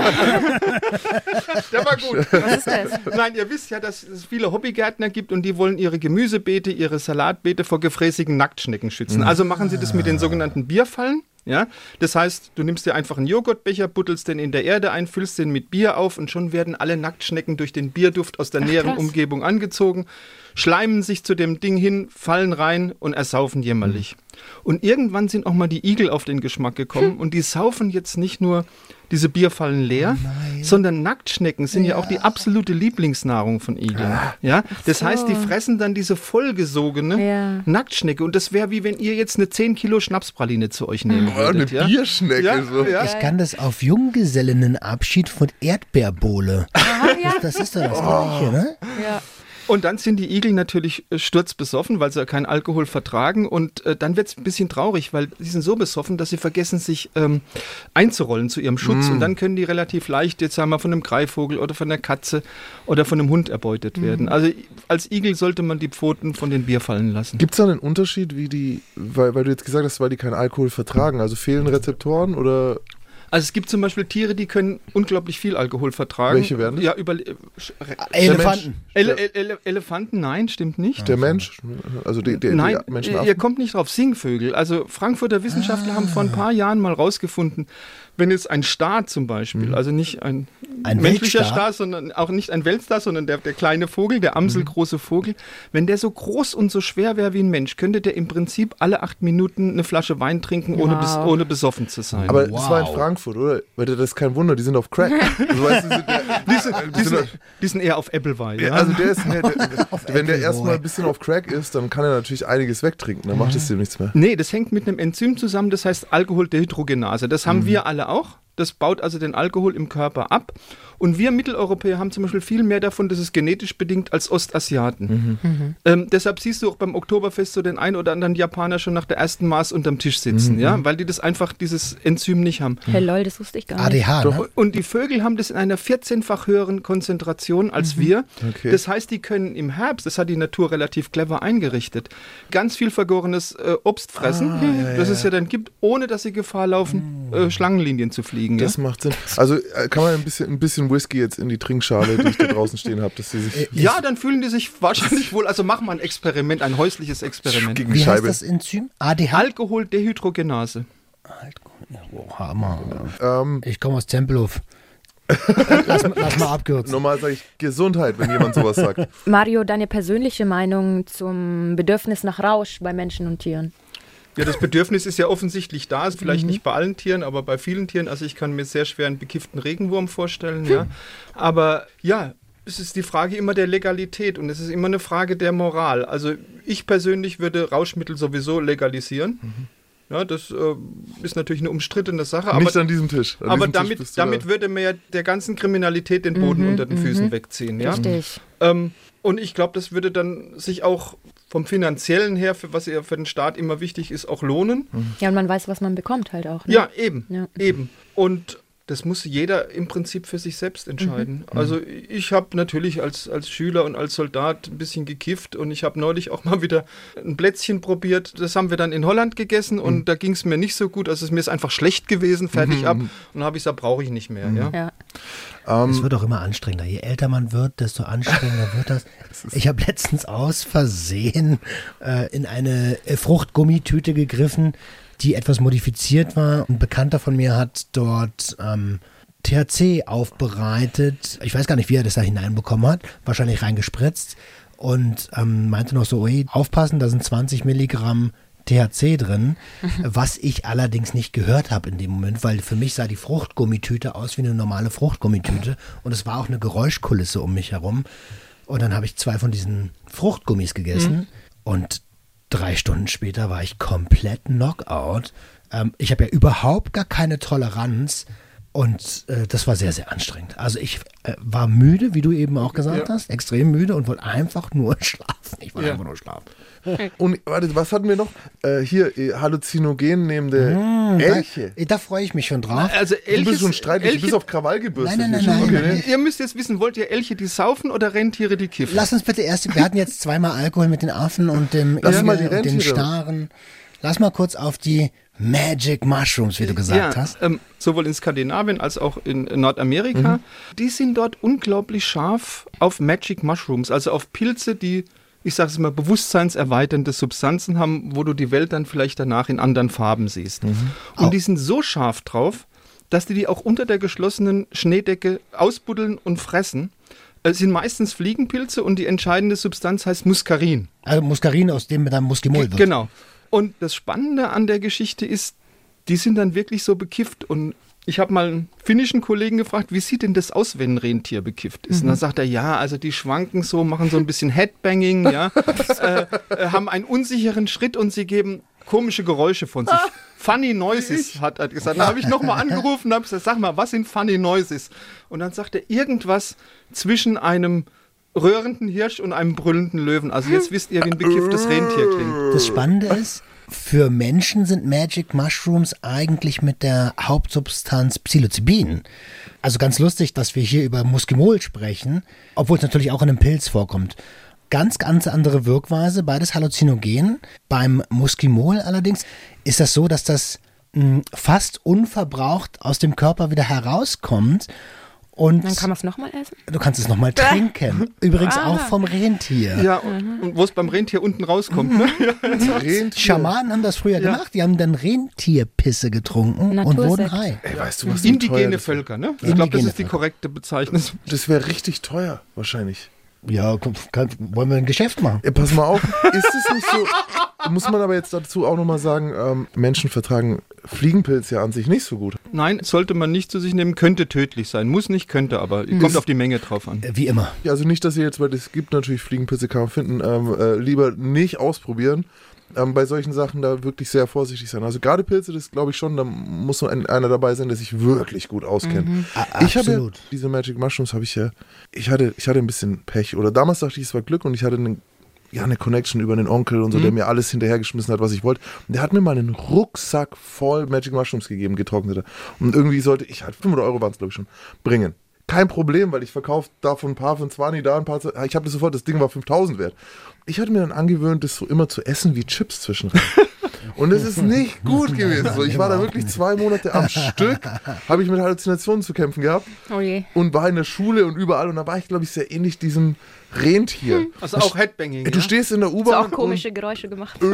war gut. Was ist das? Nein, ihr wisst ja, dass es viele Hobbygärtner gibt und die wollen ihre Gemüsebeete, ihre Salatbeete vor gefräßigen Nacktschnecken schützen. Also machen sie das mit den sogenannten Bierfallen. Ja, das heißt, du nimmst dir einfach einen Joghurtbecher, buddelst den in der Erde ein, füllst den mit Bier auf und schon werden alle Nacktschnecken durch den Bierduft aus der näheren krass. Umgebung angezogen, schleimen sich zu dem Ding hin, fallen rein und ersaufen jämmerlich. Und irgendwann sind auch mal die Igel auf den Geschmack gekommen und die saufen jetzt nicht nur diese Bierfallen leer, sondern Nacktschnecken sind ja. auch die absolute Lieblingsnahrung von Igeln. Ja, das heißt, die fressen dann diese vollgesogene Ja. Nacktschnecke und das wäre wie wenn ihr jetzt eine 10 Kilo Schnapspraline zu euch nehmen Oh, eine würdet. ja? Bierschnecke. Ja, so. ja. Ich kann das auf Junggesellinnenabschied von Erdbeerbohle. ja. Das, das ist doch das Gleiche, ne? ja. Und dann sind die Igel natürlich äh, sturzbesoffen, weil sie ja keinen Alkohol vertragen. Und äh, dann wird es ein bisschen traurig, weil sie sind so besoffen, dass sie vergessen, sich ähm, einzurollen zu ihrem Schutz. Und dann können die relativ leicht, jetzt sagen wir, von einem Greifvogel oder von einer Katze oder von einem Hund erbeutet werden. Also als Igel sollte man die Pfoten von den Bier fallen lassen. Gibt es da einen Unterschied, wie die, weil, weil du jetzt gesagt hast, weil die keinen Alkohol vertragen? Also fehlen Rezeptoren oder Also es gibt zum Beispiel Tiere, die können unglaublich viel Alkohol vertragen. Welche wären das? Ja, über, äh, sch- Elefanten. Ele Ele Ele Elefanten, nein, stimmt nicht. der Mensch? Also die, die, Nein, die Menschen ihr kommt nicht drauf. Singvögel. Also Frankfurter Wissenschaftler haben vor ein paar Jahren mal rausgefunden, wenn jetzt ein Star zum Beispiel, also nicht ein, Ein menschlicher Weltstar? Star, sondern auch nicht ein Weltstar, sondern der, der kleine Vogel, der amselgroße Vogel, wenn der so groß und so schwer wäre wie ein Mensch, könnte der im Prinzip alle acht Minuten eine Flasche Wein trinken, ohne, bes Wow. ohne besoffen zu sein. Aber das war in Wow. Frankfurt, oder? Weil das ist kein Wunder, die sind auf Crack. Also, weißt du, die sind, die, sind, die die, sind, sind, die sind eher auf Appleby. ja, Ja? also der ist, ne, der, wenn der erstmal ein bisschen auf Crack ist, dann kann er natürlich einiges wegtrinken, dann macht es dem nichts mehr. Nee, das hängt mit einem Enzym zusammen, das heißt Alkoholdehydrogenase. Das haben wir alle auch. Das baut also den Alkohol im Körper ab. Und wir Mitteleuropäer haben zum Beispiel viel mehr davon, das ist genetisch bedingt, als Ostasiaten. Ähm, deshalb siehst du auch beim Oktoberfest so den einen oder anderen Japaner schon nach der ersten Maß unterm Tisch sitzen, ja, weil die das einfach, dieses Enzym nicht haben. Hey, lol, das wusste ich gar nicht. ADH, ne? Und die Vögel haben das in einer 14-fach höheren Konzentration als wir. Okay. Das heißt, die können im Herbst, das hat die Natur relativ clever eingerichtet, ganz viel vergorenes äh, Obst fressen, das es ja dann gibt, ohne dass sie Gefahr laufen, äh, Schlangenlinien zu fliegen. Liegen. Das ja? macht Sinn. Also äh, kann man ein bisschen, ein bisschen Whisky jetzt in die Trinkschale, die ich da draußen stehen habe, dass sie sich ja, dann fühlen die sich wahrscheinlich wohl. Also machen wir ein Experiment, ein häusliches Experiment. gegen die Wie heißt Scheibe. das Enzym? ADH? Alkoholdehydrogenase. Oh, Hammer. Ähm, Ich komme aus Tempelhof. lass, lass mal abkürzen. normal sage ich Gesundheit, wenn jemand sowas sagt. Mario, deine persönliche Meinung zum Bedürfnis nach Rausch bei Menschen und Tieren? Ja, das Bedürfnis ist ja offensichtlich da, ist vielleicht nicht bei allen Tieren, aber bei vielen Tieren. Also ich kann mir sehr schwer einen bekifften Regenwurm vorstellen, ja. Aber ja, es ist die Frage immer der Legalität und es ist immer eine Frage der Moral. Also ich persönlich würde Rauschmittel sowieso legalisieren. Ja, das äh, ist natürlich eine umstrittene Sache, aber, Nicht an diesem Tisch. An aber diesem Tisch damit, da. damit würde man ja der ganzen Kriminalität den Boden unter den Füßen wegziehen. Ja? Richtig. Ähm, und ich glaube, das würde dann sich auch vom finanziellen her, für was ja für den Staat immer wichtig ist, auch lohnen. Ja, und man weiß, was man bekommt halt auch. Ne? Ja, eben, Ja. eben. Und das muss jeder im Prinzip für sich selbst entscheiden. Mhm. Also ich habe natürlich als, als Schüler und als Soldat ein bisschen gekifft und ich habe neulich auch mal wieder ein Plätzchen probiert. Das haben wir dann in Holland gegessen und Mhm. da ging es mir nicht so gut. Also es mir ist einfach schlecht gewesen, fertig ab. Und dann habe ich gesagt, brauche ich nicht mehr. Ja? Ja. Es wird auch immer anstrengender. Je älter man wird, desto anstrengender wird das. Ich habe letztens aus Versehen äh, in eine äh, Fruchtgummitüte gegriffen, die etwas modifiziert war. Ein Bekannter von mir hat dort ähm, THC aufbereitet. Ich weiß gar nicht, wie er das da hineinbekommen hat. Wahrscheinlich reingespritzt. Und ähm, meinte noch so, ey, aufpassen, da sind 20 Milligramm THC drin, was ich allerdings nicht gehört habe in dem Moment, weil für mich sah die Fruchtgummitüte aus wie eine normale Fruchtgummitüte und es war auch eine Geräuschkulisse um mich herum. Und dann habe ich zwei von diesen Fruchtgummis gegessen und drei Stunden später war ich komplett Knockout. Ähm, ich habe ja überhaupt gar keine Toleranz und äh, das war sehr, sehr anstrengend. Also ich äh, war müde, wie du eben auch gesagt Ja. hast, extrem müde und wollte einfach nur schlafen. Ich wollte Ja. einfach nur schlafen. Und warte, was hatten wir noch? Äh, hier, äh, Halluzinogen nehmende Hm, Elche. Da, da freue ich mich schon drauf. Also Du bist Elche, schon streitig, du Elche, bist auf Krawall gebürstet. Nein, nein, nein, schon. nein, okay, nein. ne? ihr müsst jetzt wissen, wollt ihr Elche, die saufen oder Rentiere, die kiffen? Lass uns bitte erst, wir hatten jetzt zweimal Alkohol mit den Affen und dem Lass Igel mal die und den Rentiere. Staren. Lass mal kurz auf die Magic Mushrooms, wie du gesagt ja, hast. Ähm, sowohl in Skandinavien als auch in Nordamerika. Die sind dort unglaublich scharf auf Magic Mushrooms, also auf Pilze, die, ich sage es mal, bewusstseinserweiternde Substanzen haben, wo du die Welt dann vielleicht danach in anderen Farben siehst. Und die sind so scharf drauf, dass die die auch unter der geschlossenen Schneedecke ausbuddeln und fressen. Es sind meistens Fliegenpilze und die entscheidende Substanz heißt Muskarin. Also Muskarin, aus dem dann Muskimol wird. Genau. Und das Spannende an der Geschichte ist, die sind dann wirklich so bekifft. Und ich habe mal einen finnischen Kollegen gefragt, wie sieht denn das aus, wenn ein Rentier bekifft ist? Und dann sagt er, ja, also die schwanken so, machen so ein bisschen Headbanging, ja, äh, äh, haben einen unsicheren Schritt und sie geben komische Geräusche von sich. Funny Noises, hat er gesagt. Dann habe ich nochmal angerufen und habe gesagt, sag mal, was sind Funny Noises? Und dann sagt er irgendwas zwischen einem röhrenden Hirsch und einem brüllenden Löwen. Also jetzt wisst ihr, wie ein bekifftes Rentier klingt. Das Spannende ist, für Menschen sind Magic Mushrooms eigentlich mit der Hauptsubstanz Psilocybin. Also ganz lustig, dass wir hier über Muskimol sprechen, obwohl es natürlich auch in einem Pilz vorkommt. Ganz, ganz andere Wirkweise, beides Halluzinogen. Beim Muskimol allerdings ist das so, dass das mh, fast unverbraucht aus dem Körper wieder herauskommt. Und Dann kann man es nochmal essen. du kannst es nochmal trinken. Übrigens auch vom Rentier. Ja, und, und wo es beim Rentier unten rauskommt. Ne? Rentier. Schamanen haben das früher gemacht. Die haben dann Rentierpisse getrunken und Natursekt. wurden high. Ey, weißt du, was Indigene? Völker, ne? Ich glaube, das ist die korrekte Bezeichnung. Das wäre richtig teuer, wahrscheinlich. Ja, komm, kann, wollen wir ein Geschäft machen? Ey, pass mal auf, ist es nicht so, muss man aber jetzt dazu auch nochmal sagen, ähm, Menschen vertragen Fliegenpilz ja an sich nicht so gut. Nein, sollte man nicht zu sich nehmen, könnte tödlich sein. Muss nicht, könnte aber. Kommt auf die Menge drauf an. Wie immer. Ja, also nicht, dass ihr jetzt, weil es gibt natürlich Fliegenpilze, kann man finden, ähm, äh, lieber nicht ausprobieren. Ähm, bei solchen Sachen da wirklich sehr vorsichtig sein. Also gerade Pilze, das glaube ich schon, da muss so ein, einer dabei sein, der sich wirklich gut auskennt. A- Ich habe ja, diese Magic Mushrooms habe ich ja, ich hatte, ich hatte ein bisschen Pech. Oder damals dachte ich, es war Glück und ich hatte einen ja, eine Connection über einen Onkel und so, der mir alles hinterhergeschmissen hat, was ich wollte. Und der hat mir mal einen Rucksack voll Magic Mushrooms gegeben, getrocknete. Und irgendwie sollte ich halt 500 Euro waren es, glaube ich, schon, bringen. Kein Problem, weil ich verkaufe davon ein paar von 20, da ein paar. Ich habe das sofort, das Ding war 5000 wert. Ich hatte mir dann angewöhnt, das so immer zu essen wie Chips zwischendrin. Und es ist nicht gut gewesen. So, ich war da wirklich zwei Monate am Stück, habe ich mit Halluzinationen zu kämpfen gehabt Oh je. und war in der Schule und überall. Und da war ich, glaube ich, sehr ähnlich diesem Rentier. Also auch Headbanging. Du ja? stehst in der Hast du U-Bahn auch komische Geräusche gemacht? und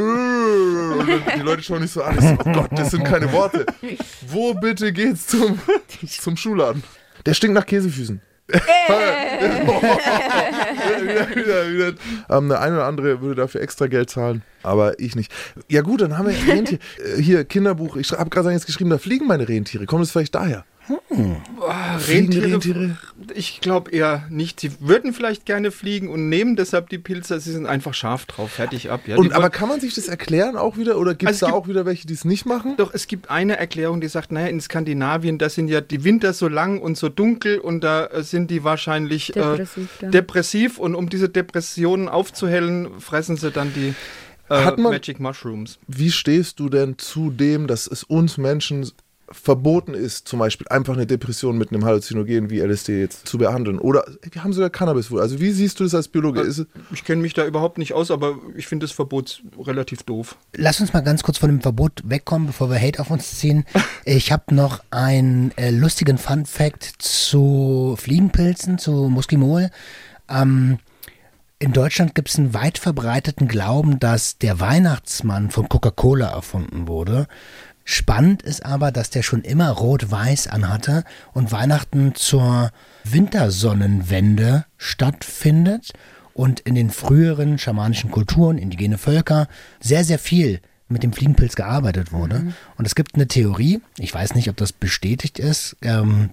äh, die Leute schauen nicht so an. So, oh Gott, das sind keine Worte. Wo bitte geht's zum, zum Schuhladen? Der stinkt nach Käsefüßen. wieder, wieder, wieder. Ähm, der eine oder andere würde dafür extra Geld zahlen, aber ich nicht. Ja gut, dann haben wir Rentier. Äh, Hier, Kinderbuch. Ich habe gerade jetzt geschrieben, da fliegen meine Rentiere. Kommt es vielleicht daher? Ah, Fliegen Rentiere, Rentiere? Ich glaube eher nicht. Sie würden vielleicht gerne fliegen und nehmen deshalb die Pilze. Sie sind einfach scharf drauf, fertig ab. Ja, Und, aber kann man sich das erklären auch wieder? Oder gibt es Also da es gibt- auch wieder welche, die es nicht machen? Doch, es gibt eine Erklärung, die sagt, naja, in Skandinavien, da sind ja die Winter so lang und so dunkel und da äh, sind die wahrscheinlich Depressiv, äh, depressiv und um diese Depressionen aufzuhellen, fressen sie dann die äh, Hat man- Magic Mushrooms. Wie stehst du denn zu dem, dass es uns Menschen verboten ist, zum Beispiel einfach eine Depression mit einem Halluzinogen wie LSD jetzt zu behandeln? Oder wir haben sogar Cannabis wohl. Also wie siehst du das als Biologe? Ist es, Ich kenne mich da überhaupt nicht aus, aber ich finde das Verbot relativ doof. Lass uns mal ganz kurz von dem Verbot wegkommen, bevor wir Hate auf uns ziehen. Ich habe noch einen äh, lustigen Fun Fact zu Fliegenpilzen, zu Muskimol. Ähm, in Deutschland gibt es einen weit verbreiteten Glauben, dass der Weihnachtsmann von Coca-Cola erfunden wurde. Spannend ist aber, dass der schon immer rot-weiß anhatte und Weihnachten zur Wintersonnenwende stattfindet und in den früheren schamanischen Kulturen, indigene Völker, sehr, sehr viel mit dem Fliegenpilz gearbeitet wurde. Und es gibt eine Theorie, ich weiß nicht, ob das bestätigt ist, ähm,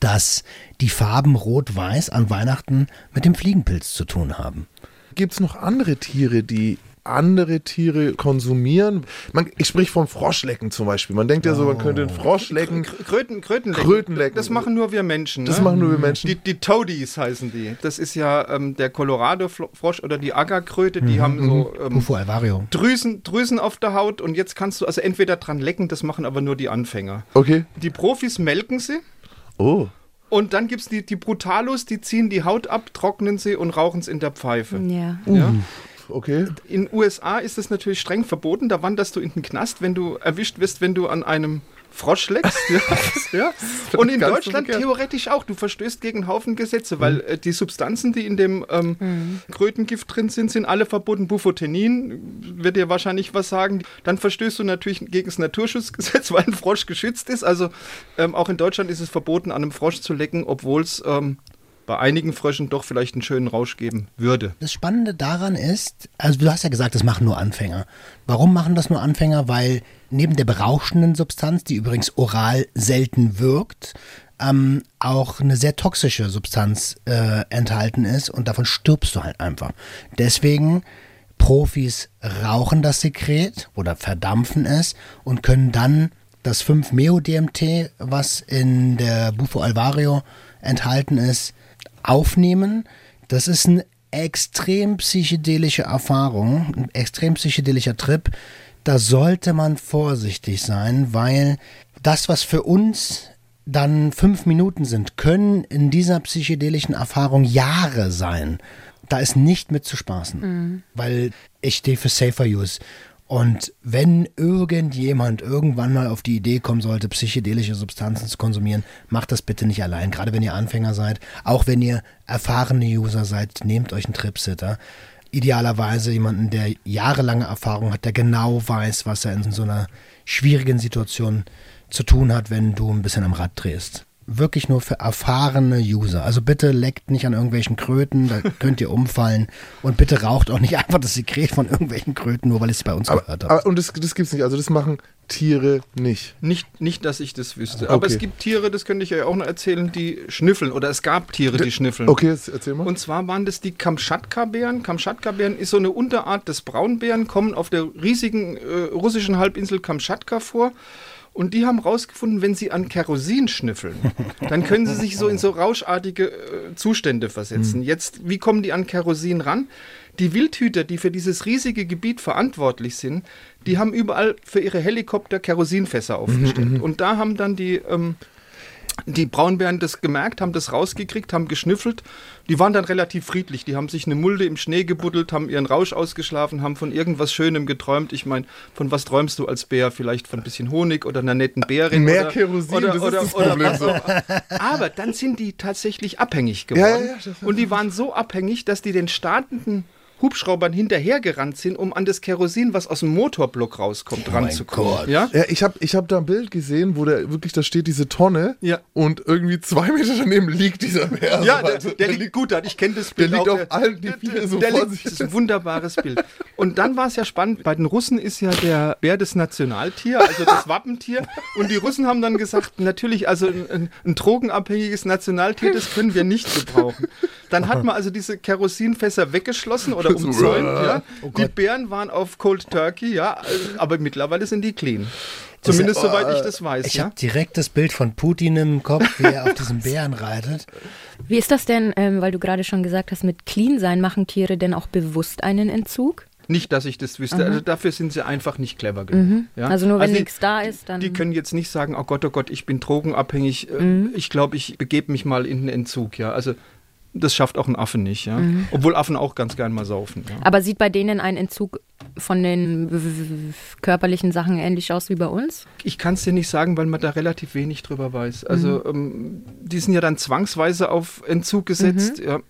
dass die Farben rot-weiß an Weihnachten mit dem Fliegenpilz zu tun haben. Gibt es noch andere Tiere, die andere Tiere konsumieren? Man, ich sprich vom Froschlecken zum Beispiel. Man denkt ja so, man könnte einen Frosch lecken. Kröten, Krötenlecken. Krötenlecken. Das machen nur wir Menschen. Das ne? machen nur wir Menschen. Die, die Toadies heißen die. Das ist ja ähm, der Colorado-Frosch oder die Aggerkröte. Die haben so ähm, alvario. Drüsen, Drüsen auf der Haut und jetzt kannst du also entweder dran lecken, das machen aber nur die Anfänger. Okay. Die Profis melken sie Oh. und dann gibt es die, die Brutalos, die ziehen die Haut ab, trocknen sie und rauchen es in der Pfeife. Ja. Ja? Okay. In USA ist es natürlich streng verboten, da wanderst du in den Knast, wenn du erwischt wirst, wenn du an einem Frosch leckst. ja? ja. Und in Deutschland theoretisch auch. Du verstößt gegen Haufen Gesetze, weil äh, die Substanzen, die in dem ähm, Krötengift drin sind, sind alle verboten. Bufotenin wird dir wahrscheinlich was sagen. Dann verstößt du natürlich gegen das Naturschutzgesetz, weil ein Frosch geschützt ist. Also ähm, auch in Deutschland ist es verboten, an einem Frosch zu lecken, obwohl es ähm, bei einigen Fröschen doch vielleicht einen schönen Rausch geben würde. Das Spannende daran ist, also du hast ja gesagt, das machen nur Anfänger. Warum machen das nur Anfänger? Weil neben der berauschenden Substanz, die übrigens oral selten wirkt, ähm, auch eine sehr toxische Substanz äh, enthalten ist und davon stirbst du halt einfach. Deswegen Profis rauchen das Sekret oder verdampfen es und können dann das 5-Meo-DMT, was in der Bufo alvario enthalten ist, aufnehmen. Das ist eine extrem psychedelische Erfahrung, ein extrem psychedelischer Trip. Da sollte man vorsichtig sein, weil das, was für uns dann fünf Minuten sind, können in dieser psychedelischen Erfahrung Jahre sein. Da ist nicht mit zu spaßen, weil ich stehe für Safer Use. Und wenn irgendjemand irgendwann mal auf die Idee kommen sollte, psychedelische Substanzen zu konsumieren, macht das bitte nicht allein. Gerade wenn ihr Anfänger seid, auch wenn ihr erfahrene User seid, nehmt euch einen Tripsitter. Idealerweise jemanden, der jahrelange Erfahrung hat, der genau weiß, was er in so einer schwierigen Situation zu tun hat, wenn du ein bisschen am Rad drehst. Wirklich nur für erfahrene User. Also bitte leckt nicht an irgendwelchen Kröten, da könnt ihr umfallen. Und bitte raucht auch nicht einfach das Sekret von irgendwelchen Kröten, nur weil ich es bei uns Aber, gehört habe. aber, und das, das gibt's nicht. Also das machen Tiere nicht. Nicht, nicht, dass ich das wüsste. Aber Okay. es gibt Tiere, das könnte ich euch auch noch erzählen, die schnüffeln. Oder es gab Tiere, die schnüffeln. Okay, jetzt erzähl mal. Und zwar waren das die Kamtschatka-Bären. Kamtschatka-Bären ist so eine Unterart des Braunbären, kommen auf der riesigen äh, russischen Halbinsel Kamtschatka vor. Und die haben rausgefunden, wenn sie an Kerosin schnüffeln, dann können sie sich so in so rauschartige äh, Zustände versetzen. Jetzt, wie kommen die an Kerosin ran? Die Wildhüter, die für dieses riesige Gebiet verantwortlich sind, die haben überall für ihre Helikopter Kerosinfässer aufgestellt. Und da haben dann die ähm, die Braunbären das gemerkt, haben das rausgekriegt, haben geschnüffelt. Die waren dann relativ friedlich. Die haben sich eine Mulde im Schnee gebuddelt, haben ihren Rausch ausgeschlafen, haben von irgendwas Schönem geträumt. Ich meine, von was träumst du als Bär? Vielleicht von ein bisschen Honig oder einer netten Bärin? Mehr oder, Kerosin, oder, das oder, ist das Problem. auch- Aber dann sind die tatsächlich abhängig geworden. Ja, ja, Und die waren so abhängig, dass die den startenden Hubschraubern hinterhergerannt sind, um an das Kerosin, was aus dem Motorblock rauskommt, Oh ranzukommen. Ja? Ja, ich habe ich hab da ein Bild gesehen, wo der wirklich, da steht diese Tonne Ja. und irgendwie zwei Meter daneben liegt dieser Bär. Ja, So, der, also, der liegt gut, ich kenne das Bild der liegt auch. auf allen die Viere so der vor liegt, sich. Das ist ein wunderbares Bild. Und dann war es ja spannend, bei den Russen ist ja der Bär das Nationaltier, also das Wappentier. Und die Russen haben dann gesagt, natürlich, also ein, ein, ein drogenabhängiges Nationaltier, das können wir nicht gebrauchen. Dann hat man also diese Kerosinfässer weggeschlossen oder umzäunt, ja. Oh die Bären waren auf Cold Turkey, ja, aber mittlerweile sind die clean. Zumindest soweit ich das weiß, Ich ja. habe direkt das Bild von Putin im Kopf, wie er auf diesem Bären reitet. Wie ist das denn, ähm, weil du gerade schon gesagt hast, mit Clean sein machen Tiere denn auch bewusst einen Entzug? Nicht, dass ich das wüsste. Also dafür sind sie einfach nicht clever genug. Ja? Also nur wenn die- nichts da ist, dann. Die können jetzt nicht sagen, oh Gott, oh Gott, ich bin drogenabhängig. äh, Mhm. Ich glaube, ich begebe mich mal in den Entzug. Ja, also das schafft auch ein Affe nicht. Ja, Mhm. obwohl Affen auch ganz gern mal saufen. Ja? Aber sieht bei denen ein Entzug von den körperlichen Sachen ähnlich aus wie bei uns? Ich kann es dir nicht sagen, weil man da relativ wenig drüber weiß. Also ähm, die sind ja dann zwangsweise auf Entzug gesetzt. Ja.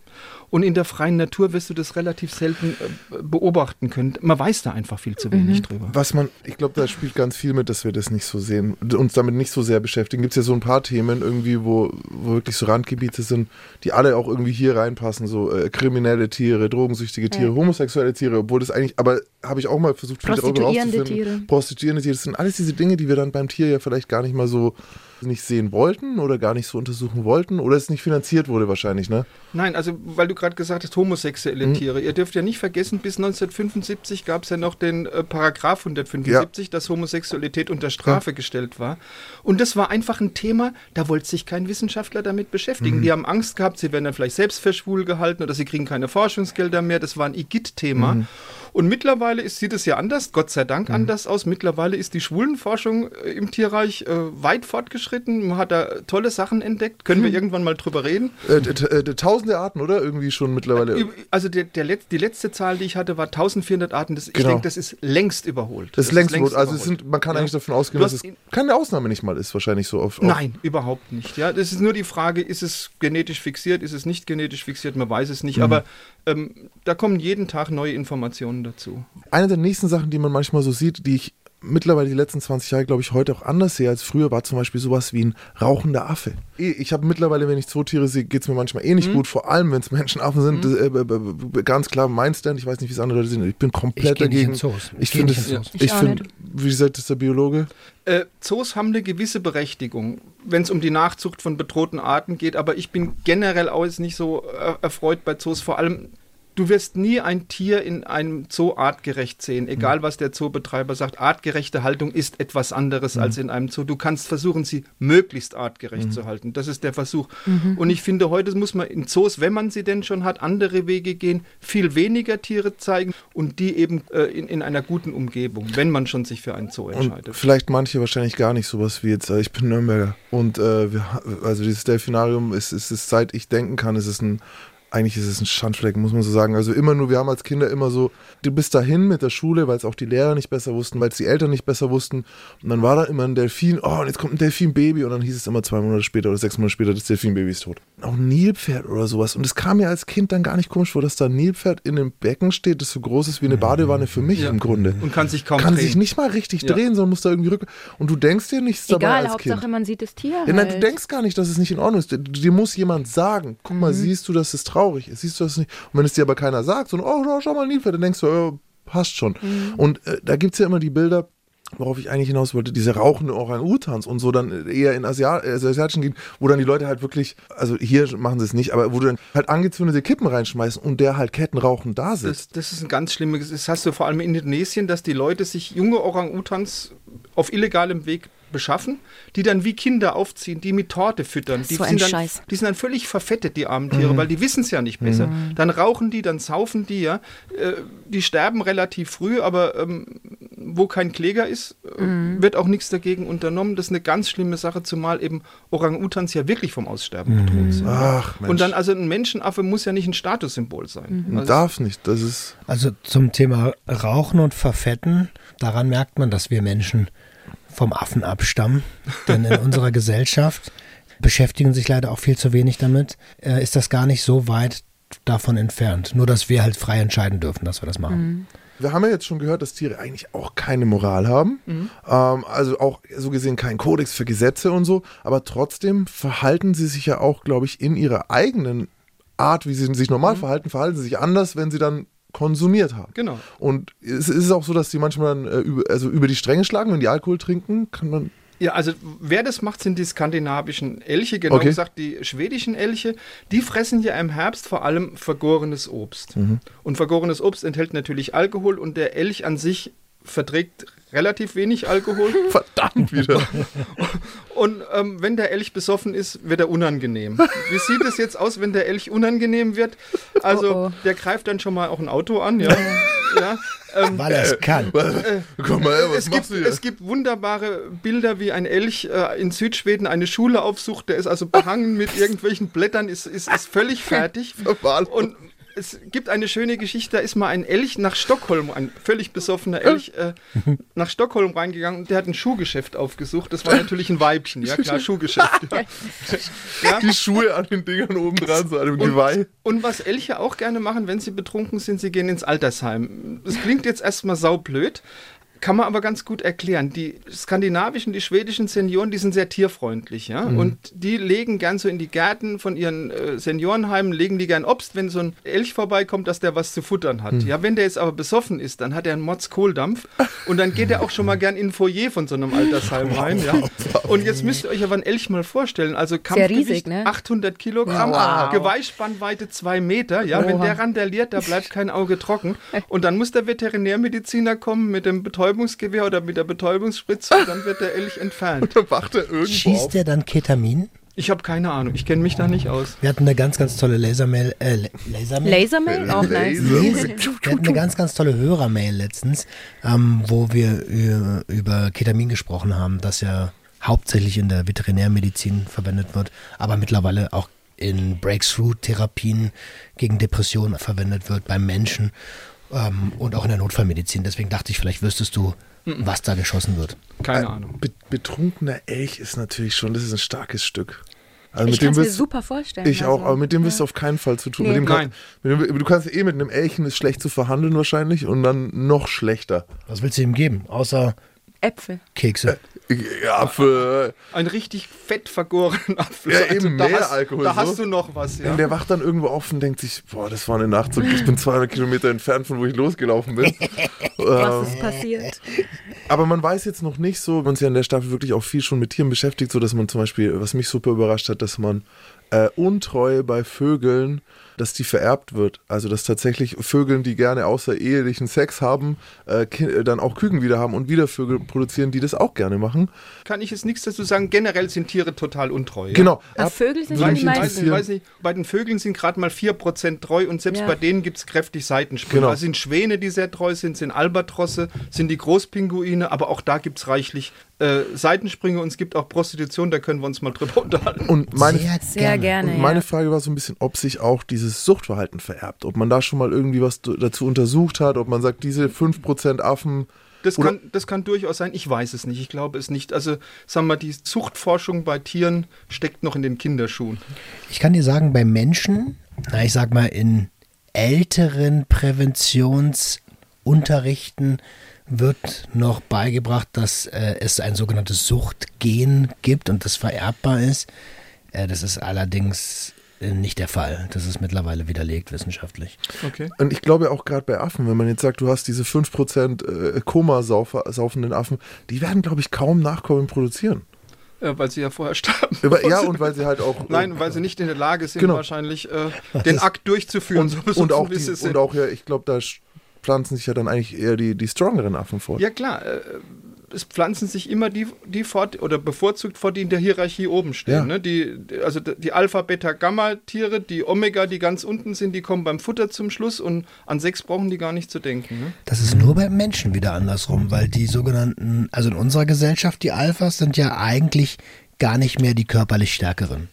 Und in der freien Natur wirst du das relativ selten äh, beobachten können. Man weiß da einfach viel zu wenig drüber. Was man, ich glaube, da spielt ganz viel mit, dass wir das nicht so sehen, uns damit nicht so sehr beschäftigen. Gibt es ja so ein paar Themen irgendwie, wo, wo wirklich so Randgebiete sind, die alle auch irgendwie hier reinpassen, so äh, kriminelle Tiere, drogensüchtige Tiere, Ja. homosexuelle Tiere, obwohl das eigentlich, aber habe ich auch mal versucht, viel darüber Prostituierende rauszufinden. Tiere. Prostituierende Tiere, das sind alles diese Dinge, die wir dann beim Tier ja vielleicht gar nicht mal so nicht sehen wollten oder gar nicht so untersuchen wollten oder es nicht finanziert wurde wahrscheinlich, ne? Nein, also weil du gerade gesagt hast, homosexuelle Tiere. Ihr dürft ja nicht vergessen, bis 1975 gab es ja noch den äh, Paragraph 175, dass Homosexualität unter Strafe gestellt war. Und das war einfach ein Thema, da wollte sich kein Wissenschaftler damit beschäftigen. Die haben Angst gehabt, sie werden dann vielleicht selbst für schwul gehalten oder sie kriegen keine Forschungsgelder mehr. Das war ein IGIT-Thema. Und mittlerweile ist, sieht es ja anders, Gott sei Dank anders aus. Mittlerweile ist die Schwulenforschung äh, im Tierreich äh, weit fortgeschritten. Man hat da tolle Sachen entdeckt. Können wir irgendwann mal drüber reden? Äh, äh, tausende Arten, oder? Irgendwie schon mittlerweile. Üb- Also der, der Letz-, die letzte Zahl, die ich hatte, war 1400 Arten. Das, Ich Genau. denke, das ist längst überholt. Das ist längst, längst also überholt. sind, man kann Ja. eigentlich davon ausgehen, dass es in- keine Ausnahme nicht mal ist, wahrscheinlich so auf Nein, überhaupt nicht. Ja, das ist nur die Frage, ist es genetisch fixiert, ist es nicht genetisch fixiert, man weiß es Mhm. nicht. Aber ähm, da kommen jeden Tag neue Informationen dazu. Eine der nächsten Sachen, die man manchmal so sieht, die ich mittlerweile die letzten 20 Jahre, glaube ich, heute auch anders sehe als früher, war zum Beispiel sowas wie ein rauchender Affe. Ich habe mittlerweile, wenn ich Zootiere sehe, geht es mir manchmal eh Mhm. nicht gut, vor allem wenn es Menschenaffen sind. Das, äh, b- b- b- ganz klar mein Stand, ich weiß nicht, wie es andere Leute sind. Ich bin komplett Ich nicht dagegen. in Zoos. Ich Ich geh finde nicht es, in Zoos. ich Ich finde, nicht. wie sagt das der Biologe? Äh, Zoos haben eine gewisse Berechtigung, wenn es um die Nachzucht von bedrohten Arten geht, aber ich bin generell auch nicht so äh, erfreut bei Zoos. Vor allem, du wirst nie ein Tier in einem Zoo artgerecht sehen, egal was der Zoobetreiber sagt. Artgerechte Haltung ist etwas anderes als in einem Zoo. Du kannst versuchen, sie möglichst artgerecht zu halten. Das ist der Versuch. Und ich finde, heute muss man in Zoos, wenn man sie denn schon hat, andere Wege gehen, viel weniger Tiere zeigen und die eben äh, in, in einer guten Umgebung, wenn man schon sich für einen Zoo Und entscheidet. vielleicht manche wahrscheinlich gar nicht sowas wie jetzt. äh, Ich bin Nürnberger und äh, wir, also dieses Delfinarium ist, ist, ist seit ich denken kann, ist es ein eigentlich ist es ein Schandfleck, muss man so sagen. Also immer nur, wir haben als Kinder immer so, du bist dahin mit der Schule, weil es auch die Lehrer nicht besser wussten, weil es die Eltern nicht besser wussten. Und dann war da immer ein Delfin, oh, und jetzt kommt ein Delfinbaby. Und dann hieß es immer zwei Monate später oder sechs Monate später, das Delfinbaby ist tot. Auch ein Nilpferd oder sowas. Und es kam mir als Kind dann gar nicht komisch vor, dass da ein Nilpferd in einem Becken steht, das so groß ist wie eine Badewanne für mich Ja. im Grunde Und kann sich kaum kann drehen. sich nicht mal richtig Ja. drehen, sondern muss da irgendwie rück. Und du denkst dir nichts dabei Egal, als Hauptsache Kind. man sieht das Tier. Ja, nein, du halt. denkst gar nicht, dass es nicht in Ordnung ist. Dir- muss jemand sagen, guck Mhm. mal, siehst du, dass es traurig ist, siehst du das nicht. Und wenn es dir aber keiner sagt, so, oh, schau, schau mal, ein Nilpferd, dann denkst du, ja, passt schon. Mhm. Und äh, da gibt es ja immer die Bilder, worauf ich eigentlich hinaus wollte, diese rauchenden Orang-Utans und so dann eher in Asia äh, asiatischen Gegenden, wo dann die Leute halt wirklich, also hier machen sie es nicht, aber wo du dann halt angezündete Kippen reinschmeißen und der halt kettenrauchend da sitzt. Das, das ist ein ganz schlimmes. Das hast du vor allem in Indonesien, dass die Leute sich junge Orang-Utans auf illegalem Weg beschaffen, die dann wie Kinder aufziehen, die mit Torte füttern. Die So ein sind dann, Scheiß. Die sind dann völlig verfettet, die armen Tiere, weil die wissen es ja nicht besser. Dann rauchen die, dann saufen die, ja. Äh, Die sterben relativ früh, aber ähm, wo kein Kläger ist, äh, wird auch nichts dagegen unternommen. Das ist eine ganz schlimme Sache, zumal eben Orang-Utans ja wirklich vom Aussterben bedroht sind. Ach, Mensch. Und dann, also ein Menschenaffe muss ja nicht ein Statussymbol sein. Also, Darf nicht, das ist. Also zum Thema Rauchen und Verfetten, daran merkt man, dass wir Menschen vom Affen abstammen. Denn in unserer Gesellschaft beschäftigen sich leider auch viel zu wenig damit, äh, ist das gar nicht so weit davon entfernt. Nur, dass wir halt frei entscheiden dürfen, dass wir das machen. Wir haben ja jetzt schon gehört, dass Tiere eigentlich auch keine Moral haben. Ähm, also auch so gesehen keinen Kodex für Gesetze und so. Aber trotzdem verhalten sie sich ja auch, glaube ich, in ihrer eigenen Art, wie sie sich normal verhalten, verhalten sie sich anders, wenn sie dann konsumiert haben. Genau. Und es ist auch so, dass die manchmal dann äh, über, also über die Stränge schlagen, wenn die Alkohol trinken, kann man. Ja, also wer das macht, sind die skandinavischen Elche, genau Okay. gesagt die schwedischen Elche. Die fressen ja im Herbst vor allem vergorenes Obst. Und vergorenes Obst enthält natürlich Alkohol und der Elch an sich verträgt relativ wenig Alkohol. Verdammt wieder. Und ähm, wenn der Elch besoffen ist, wird er unangenehm. Wie sieht es jetzt aus, wenn der Elch unangenehm wird? Also Oh, oh. der greift dann schon mal auch ein Auto an, ja. ja ähm, Weil er es kann. Komm mal her, was es, machst gibt, du hier? es gibt wunderbare Bilder, wie ein Elch äh, in Südschweden eine Schule aufsucht. Der ist also behangen mit irgendwelchen Blättern, ist, ist, ist völlig fertig. Und es gibt eine schöne Geschichte, da ist mal ein Elch nach Stockholm, ein völlig besoffener Elch, äh, nach Stockholm reingegangen und der hat ein Schuhgeschäft aufgesucht. Das war natürlich ein Weibchen, ja klar, Schuhgeschäft. Ja. Ja. die Schuhe an den Dingern oben dran, so an dem Geweih. Und was Elche auch gerne machen, wenn sie betrunken sind, sie gehen ins Altersheim. Das klingt jetzt erstmal saublöd, kann man aber ganz gut erklären. Die skandinavischen, die schwedischen Senioren, die sind sehr tierfreundlich, ja. Und die legen gern so in die Gärten von ihren äh, Seniorenheimen, legen die gern Obst, wenn so ein Elch vorbeikommt, dass der was zu futtern hat. Ja, wenn der jetzt aber besoffen ist, dann hat er einen Mods-Kohldampf und dann geht er auch schon mal gern in ein Foyer von so einem Altersheim rein, ja. Und jetzt müsst ihr euch aber einen Elch mal vorstellen. Also Kampfgewicht riesig, ne? 800 Kilogramm, Geweihspannweite zwei Meter. Ja, wenn der randaliert, da bleibt kein Auge trocken. Und dann muss der Veterinärmediziner kommen mit dem Betäubungsgewehr oder mit der Betäubungsspritze und dann wird der Elch entfernt. Da wacht er irgendwo Schießt auf. er dann Ketamin? Ich habe keine Ahnung, ich kenne mich da nicht aus. Wir hatten eine ganz, ganz tolle Lasermail. Äh, La- Lasermail? Lasermail? Auch nice. Wir hatten eine ganz, ganz tolle Hörermail letztens, ähm, wo wir über, über Ketamin gesprochen haben, das ja hauptsächlich in der Veterinärmedizin verwendet wird, aber mittlerweile auch in Breakthrough-Therapien gegen Depressionen verwendet wird beim Menschen ähm, und auch in der Notfallmedizin. Deswegen dachte ich, vielleicht wüsstest du, was da geschossen wird. Keine Ahnung. Be betrunkener Elch ist natürlich schon, das ist ein starkes Stück. Also Ich mit kann es mir super vorstellen. ich auch, also, aber mit dem ja. wirst du auf keinen Fall zu tun. Nee. Mit dem Nein. kann, mit dem, du kannst eh mit einem Elchen ist schlecht zu verhandeln wahrscheinlich und dann noch schlechter. Was willst du ihm geben, außer Äpfel. Kekse? Ja, für, Ein richtig fett vergorenen Apfel. Ja, eben da mehr hast, Alkohol, Da so. hast du noch was, ja. Der wacht dann irgendwo auf und denkt sich, boah, das war eine Nacht, so, ich bin 200 Kilometer entfernt von wo ich losgelaufen bin. Was ist passiert? Aber man weiß jetzt noch nicht so, wir haben uns ja in der Staffel wirklich auch viel schon mit Tieren beschäftigt, so dass man zum Beispiel, was mich super überrascht hat, dass man äh, Untreue bei Vögeln, dass die vererbt wird. Also dass tatsächlich Vögeln, die gerne außerehelichen Sex haben, äh, äh, dann auch Küken wieder haben und wieder Vögel produzieren, die das auch gerne machen. Kann ich jetzt nichts dazu sagen. Generell sind Tiere total untreu. ja. Genau. Aber Erb- Vögel sind schon die Weiß, meisten. nicht, weiß nicht, bei den Vögeln sind gerade mal 4% treu und selbst Ja. bei denen gibt es kräftig Seitensprünge. Genau. Also sind Schwäne, die sehr treu sind, sind Albatrosse, sind die Großpinguine, aber auch da gibt es reichlich äh, Seitensprünge und es gibt auch Prostitution, da können wir uns mal drüber unterhalten. Und meine, Sehr, Sehr gerne. Und meine ja. Frage war so ein bisschen, ob sich auch dieses Suchtverhalten vererbt. Ob man da schon mal irgendwie was dazu untersucht hat, ob man sagt, diese 5% Affen. Das kann, das kann durchaus sein, ich weiß es nicht, ich glaube es nicht. Also sagen wir, die Zuchtforschung bei Tieren steckt noch in den Kinderschuhen. Ich kann dir sagen, bei Menschen, na, ich sag mal, in älteren Präventionsunterrichten wird noch beigebracht, dass äh, es ein sogenanntes Suchtgen gibt und das vererbbar ist. Äh, das ist allerdings äh, nicht der Fall. Das ist mittlerweile widerlegt wissenschaftlich. Okay. Und ich glaube auch gerade bei Affen, wenn man jetzt sagt, du hast diese 5% äh, Koma-saufenden Affen, die werden, glaube ich, kaum Nachkommen produzieren. Äh, weil sie ja vorher starben. Aber, ja, und weil sie halt auch. Nein, weil sie nicht in der Lage sind, Genau. wahrscheinlich äh, den Akt durchzuführen. und, so und, auch die, und auch ja, ich glaube, da pflanzen sich ja dann eigentlich eher die, die strongeren Affen fort. Ja klar, äh, es pflanzen sich immer die, die fort oder bevorzugt vor, die in der Hierarchie oben stehen. Ja. Ne? Die, also die Alpha, Beta, Gamma-Tiere, die Omega, die ganz unten sind, die kommen beim Futter zum Schluss und an sechs brauchen die gar nicht zu denken. Ne? Das ist nur beim Menschen wieder andersrum, weil die sogenannten, also in unserer Gesellschaft, die Alphas sind ja eigentlich gar nicht mehr die körperlich Stärkeren.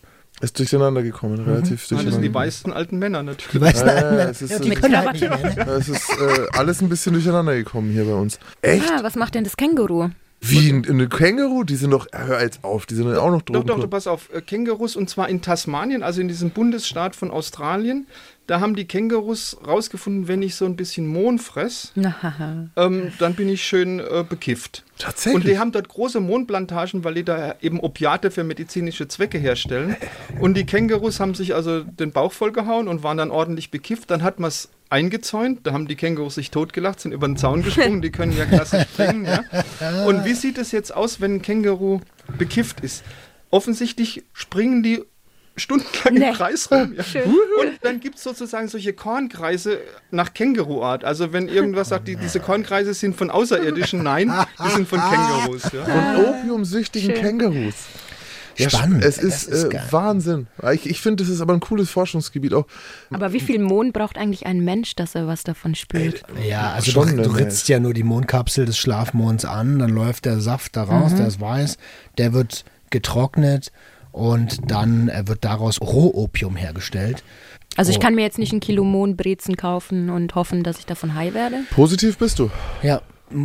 Ist durcheinander gekommen, relativ Ja, das sind die durcheinander. weißen alten Männer Die natürlich. weißen Ja, Alten, es ist die Mit können nicht mehr, ne? Es ist äh, alles ein bisschen durcheinander gekommen hier bei uns. Echt? Ah, was macht denn das Känguru? Wie ein, ein Känguru? Die sind doch, hör jetzt auf, die sind auch noch Doch, Drogen. doch, pass auf, äh, Kängurus und zwar in Tasmanien, also in diesem Bundesstaat von Australien. Da haben die Kängurus rausgefunden, wenn ich so ein bisschen Mohn fress, ähm, dann bin ich schön äh, bekifft. Tatsächlich? Und die haben dort große Mohnplantagen, weil die da eben Opiate für medizinische Zwecke herstellen. Und die Kängurus haben sich also den Bauch vollgehauen und waren dann ordentlich bekifft. Dann hat man es eingezäunt, da haben die Kängurus sich totgelacht, sind über den Zaun gesprungen, die können ja klasse springen. Ja. Und wie sieht es jetzt aus, wenn ein Känguru bekifft ist? Offensichtlich springen die stundenlang Nee. im Kreis rum. Ja. Und dann gibt es sozusagen solche Kornkreise nach Känguruart. Also wenn irgendwas sagt, die, diese Kornkreise sind von Außerirdischen, nein, die sind von Kängurus. Ja. Von opiumsüchtigen Kängurus. Ja, Spannend. Es Das ist, ist äh. Wahnsinn. Ich, ich finde, das ist aber ein cooles Forschungsgebiet auch. Aber wie viel Mohn braucht eigentlich ein Mensch, dass er was davon spürt? Ja, also Schon, du, du ne? ritzt ja nur die Mondkapsel des Schlafmonds an, dann läuft der Saft da raus, Mhm. der ist weiß, der wird getrocknet und dann äh, wird daraus Rohopium hergestellt. Also ich Oh. kann mir jetzt nicht ein Kilo Mohnbrezen kaufen und hoffen, dass ich davon high werde. Positiv bist du. Ja,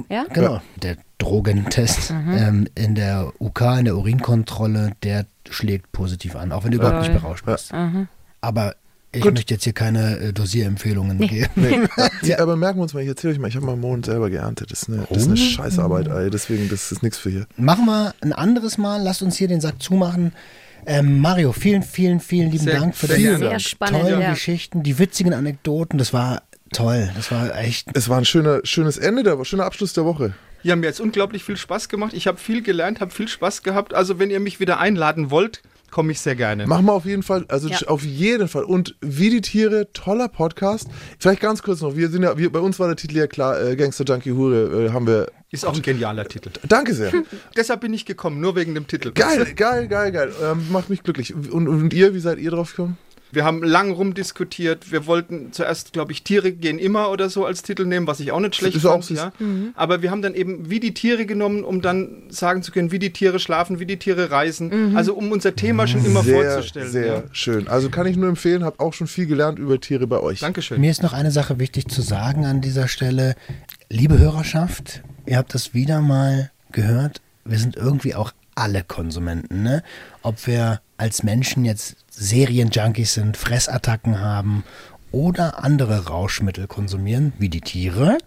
Ja? genau. Der Drogentest ähm, in der UK, in der Urinkontrolle, der schlägt positiv an, auch wenn du überhaupt nicht berauscht bist. Aha. Aber ich Gut. möchte jetzt hier keine äh, Dosierempfehlungen geben. Nee. Ja, aber merken wir uns mal, ich erzähle euch mal, ich habe mal Mohn selber geerntet. Das ist eine, das ist eine Oh. Scheißarbeit, ey. Deswegen, das ist nichts für hier. Machen wir ein anderes Mal. Lasst uns hier den Sack zumachen. Ähm, Mario, vielen, vielen, vielen lieben Sehr- Dank für deine. Sehr spannend, tollen ja. Geschichten, die witzigen Anekdoten. Das war toll. Das war echt. Es war ein schöner, schönes Ende, der, schöner Abschluss der Woche. Ja, mir hat es unglaublich viel Spaß gemacht. Ich habe viel gelernt, habe viel Spaß gehabt. Also wenn ihr mich wieder einladen wollt, komme ich sehr gerne. Machen wir auf jeden Fall, also Ja. auf jeden Fall. Und wie die Tiere, toller Podcast. Vielleicht ganz kurz noch, wir sind ja, wir, bei uns war der Titel ja klar, äh, Gangster Junkie Hure, äh, haben wir. Ist auch ein genialer Titel. Danke sehr. Deshalb bin ich gekommen, nur wegen dem Titel. geil, geil, geil, geil. Ähm, macht mich glücklich. Und, und ihr, wie seid ihr drauf gekommen? Wir haben lang rumdiskutiert. Wir wollten zuerst, glaube ich, Tiere gehen immer oder so als Titel nehmen, was ich auch nicht schlecht Ist auch fand. süß. Ja. Aber wir haben dann eben wie die Tiere genommen, um dann sagen zu können, wie die Tiere schlafen, wie die Tiere reisen. Also um unser Thema schon immer sehr, vorzustellen. sehr ja. schön. Also kann ich nur empfehlen, habe auch schon viel gelernt über Tiere bei euch. Dankeschön. Mir ist noch eine Sache wichtig zu sagen an dieser Stelle. Liebe Hörerschaft, ihr habt das wieder mal gehört. Wir sind irgendwie auch alle Konsumenten, ne? Ob wir als Menschen jetzt Serienjunkies sind, Fressattacken haben oder andere Rauschmittel konsumieren, wie die Tiere.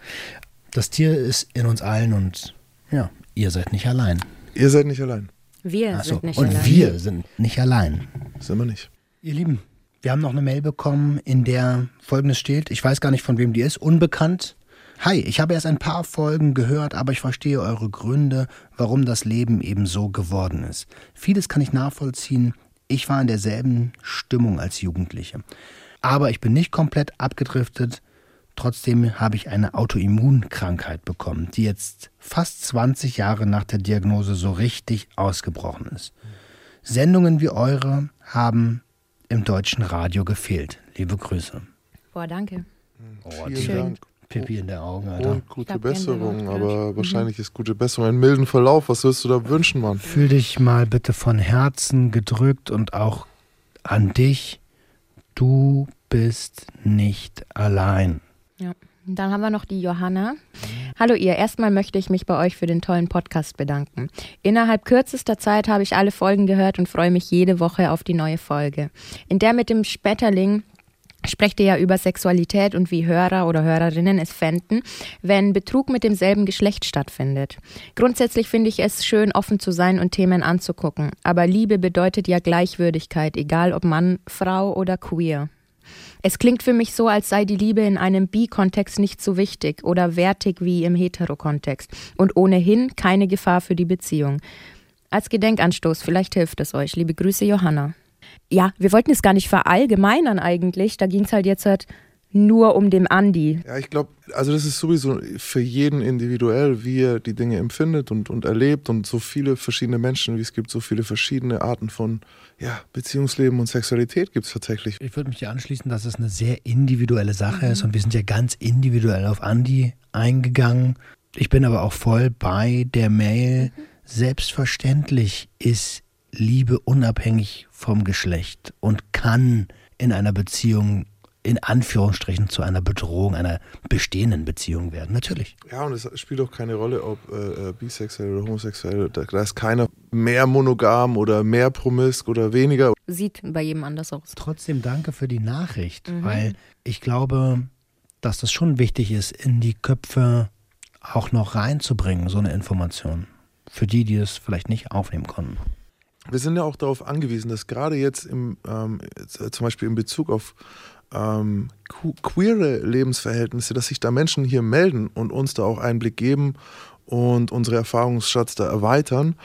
Das Tier ist in uns allen und ja, ihr seid nicht allein. Ihr seid nicht allein. Wir Ach so, sind nicht und allein. wir sind nicht allein. Sind wir nicht. Ihr Lieben, wir haben noch eine Mail bekommen, in der folgendes steht. Ich weiß gar nicht, von wem die ist. Unbekannt. Hi, ich habe erst ein paar Folgen gehört, aber ich verstehe eure Gründe, warum das Leben eben so geworden ist. Vieles kann ich nachvollziehen. Ich war in derselben Stimmung als Jugendliche. Aber ich bin nicht komplett abgedriftet. Trotzdem habe ich eine Autoimmunkrankheit bekommen, die jetzt fast 20 Jahre nach der Diagnose so richtig ausgebrochen ist. Sendungen wie eure haben im deutschen Radio gefehlt. Liebe Grüße. Boah, danke. Vielen Schön. Dank. Pipi in der Augen, Alter. Und gute Besserung, aber wahrscheinlich ist gute Besserung einen milden Verlauf. Was wirst du da wünschen, Mann? Fühl dich mal bitte von Herzen gedrückt und auch an dich. Du bist nicht allein. Ja. Dann haben wir noch die Johanna. Hallo ihr, erstmal möchte ich mich bei euch für den tollen Podcast bedanken. Innerhalb kürzester Zeit habe ich alle Folgen gehört und freue mich jede Woche auf die neue Folge. In der mit dem Spätterling sprecht ihr ja über Sexualität und wie Hörer oder Hörerinnen es fänden, wenn Betrug mit demselben Geschlecht stattfindet. Grundsätzlich finde ich es schön, offen zu sein und Themen anzugucken. Aber Liebe bedeutet ja Gleichwürdigkeit, egal ob Mann, Frau oder queer. Es klingt für mich so, als sei die Liebe in einem Bi-Kontext nicht so wichtig oder wertig wie im Hetero-Kontext und ohnehin keine Gefahr für die Beziehung. Als Gedenkanstoß, vielleicht hilft es euch. Liebe Grüße, Johanna. Ja, wir wollten es gar nicht verallgemeinern eigentlich. Da ging es halt jetzt halt nur um dem Andi. Ja, ich glaube, also das ist sowieso für jeden individuell, wie er die Dinge empfindet und, und erlebt und so viele verschiedene Menschen, wie es gibt, so viele verschiedene Arten von ja, Beziehungsleben und Sexualität gibt es tatsächlich. Ich würde mich dir anschließen, dass es eine sehr individuelle Sache ist und wir sind ja ganz individuell auf Andi eingegangen. Ich bin aber auch voll bei der Mail. Selbstverständlich ist Liebe unabhängig vom Geschlecht und kann in einer Beziehung in Anführungsstrichen zu einer Bedrohung einer bestehenden Beziehung werden. Natürlich. Ja, und es spielt auch keine Rolle, ob äh, äh bisexuell oder homosexuell. Da, da, ist keiner mehr monogam oder mehr promisk oder weniger. Sieht bei jedem anders aus. Trotzdem danke für die Nachricht, mhm. weil ich glaube, dass das schon wichtig ist, in die Köpfe auch noch reinzubringen, so eine Information. Für die, die es vielleicht nicht aufnehmen konnten wir sind ja auch darauf angewiesen, dass gerade jetzt im, ähm, zum Beispiel in Bezug auf ähm, queere Lebensverhältnisse, dass sich da Menschen hier melden und uns da auch Einblick geben und unsere Erfahrungsschatz da erweitern.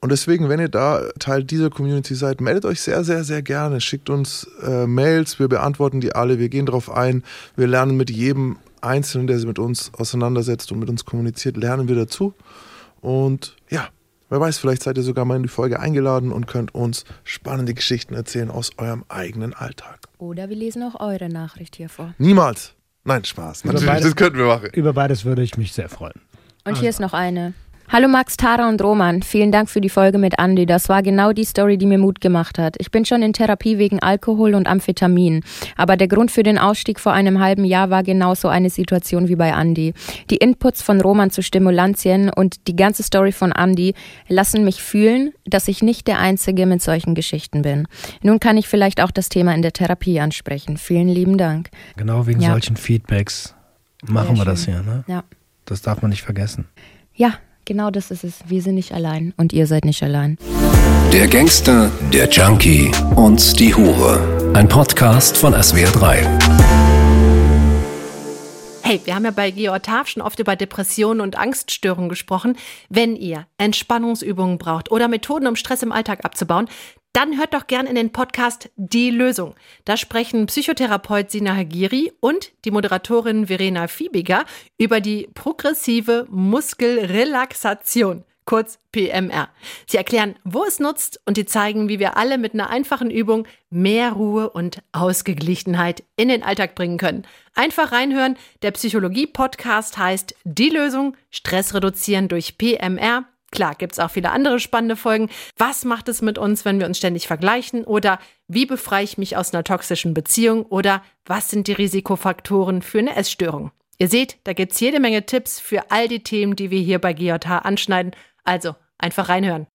Und deswegen, wenn ihr da Teil dieser Community seid, meldet euch sehr, sehr, sehr gerne. Schickt uns äh, Mails, wir beantworten die alle, wir gehen darauf ein, wir lernen mit jedem Einzelnen, der sich mit uns auseinandersetzt und mit uns kommuniziert, lernen wir dazu. Und ja, wer weiß, vielleicht seid ihr sogar mal in die Folge eingeladen und könnt uns spannende Geschichten erzählen aus eurem eigenen Alltag. Oder wir lesen auch eure Nachricht hier vor. Niemals. Nein, Spaß. Natürlich, beides, das könnten wir machen. Über beides würde ich mich sehr freuen. Und hier ist noch eine. Hallo Max, Tara und Roman. Vielen Dank für die Folge mit Andy. Das war genau die Story, die mir Mut gemacht hat. Ich bin schon in Therapie wegen Alkohol und Amphetamin. Aber der Grund für den Ausstieg vor einem halben Jahr war genauso eine Situation wie bei Andy. Die Inputs von Roman zu Stimulantien und die ganze Story von Andy lassen mich fühlen, dass ich nicht der Einzige mit solchen Geschichten bin. Nun kann ich vielleicht auch das Thema in der Therapie ansprechen. Vielen lieben Dank. Genau wegen ja. solchen Feedbacks machen Sehr wir das hier. Ne? Ja. Das darf man nicht vergessen. Ja, Genau das ist es. Wir sind nicht allein und ihr seid nicht allein. Der Gangster, der Junkie und die Hure. Ein Podcast von SWR3. Hey, wir haben ja bei Georg Tarf schon oft über Depressionen und Angststörungen gesprochen. Wenn ihr Entspannungsübungen braucht oder Methoden, um Stress im Alltag abzubauen, dann hört doch gern in den Podcast Die Lösung. Da sprechen Psychotherapeut Sina Hagiri und die Moderatorin Verena Fiebiger über die progressive Muskelrelaxation kurz PMR. Sie erklären, wo es nutzt und die zeigen, wie wir alle mit einer einfachen Übung mehr Ruhe und Ausgeglichenheit in den Alltag bringen können. Einfach reinhören. Der Psychologie-Podcast heißt Die Lösung, Stress reduzieren durch PMR Klar, gibt es auch viele andere spannende Folgen. Was macht es mit uns, wenn wir uns ständig vergleichen? Oder wie befreie ich mich aus einer toxischen Beziehung? Oder was sind die Risikofaktoren für eine Essstörung? Ihr seht, da gibt es jede Menge Tipps für all die Themen, die wir hier bei GJH anschneiden. Also einfach reinhören.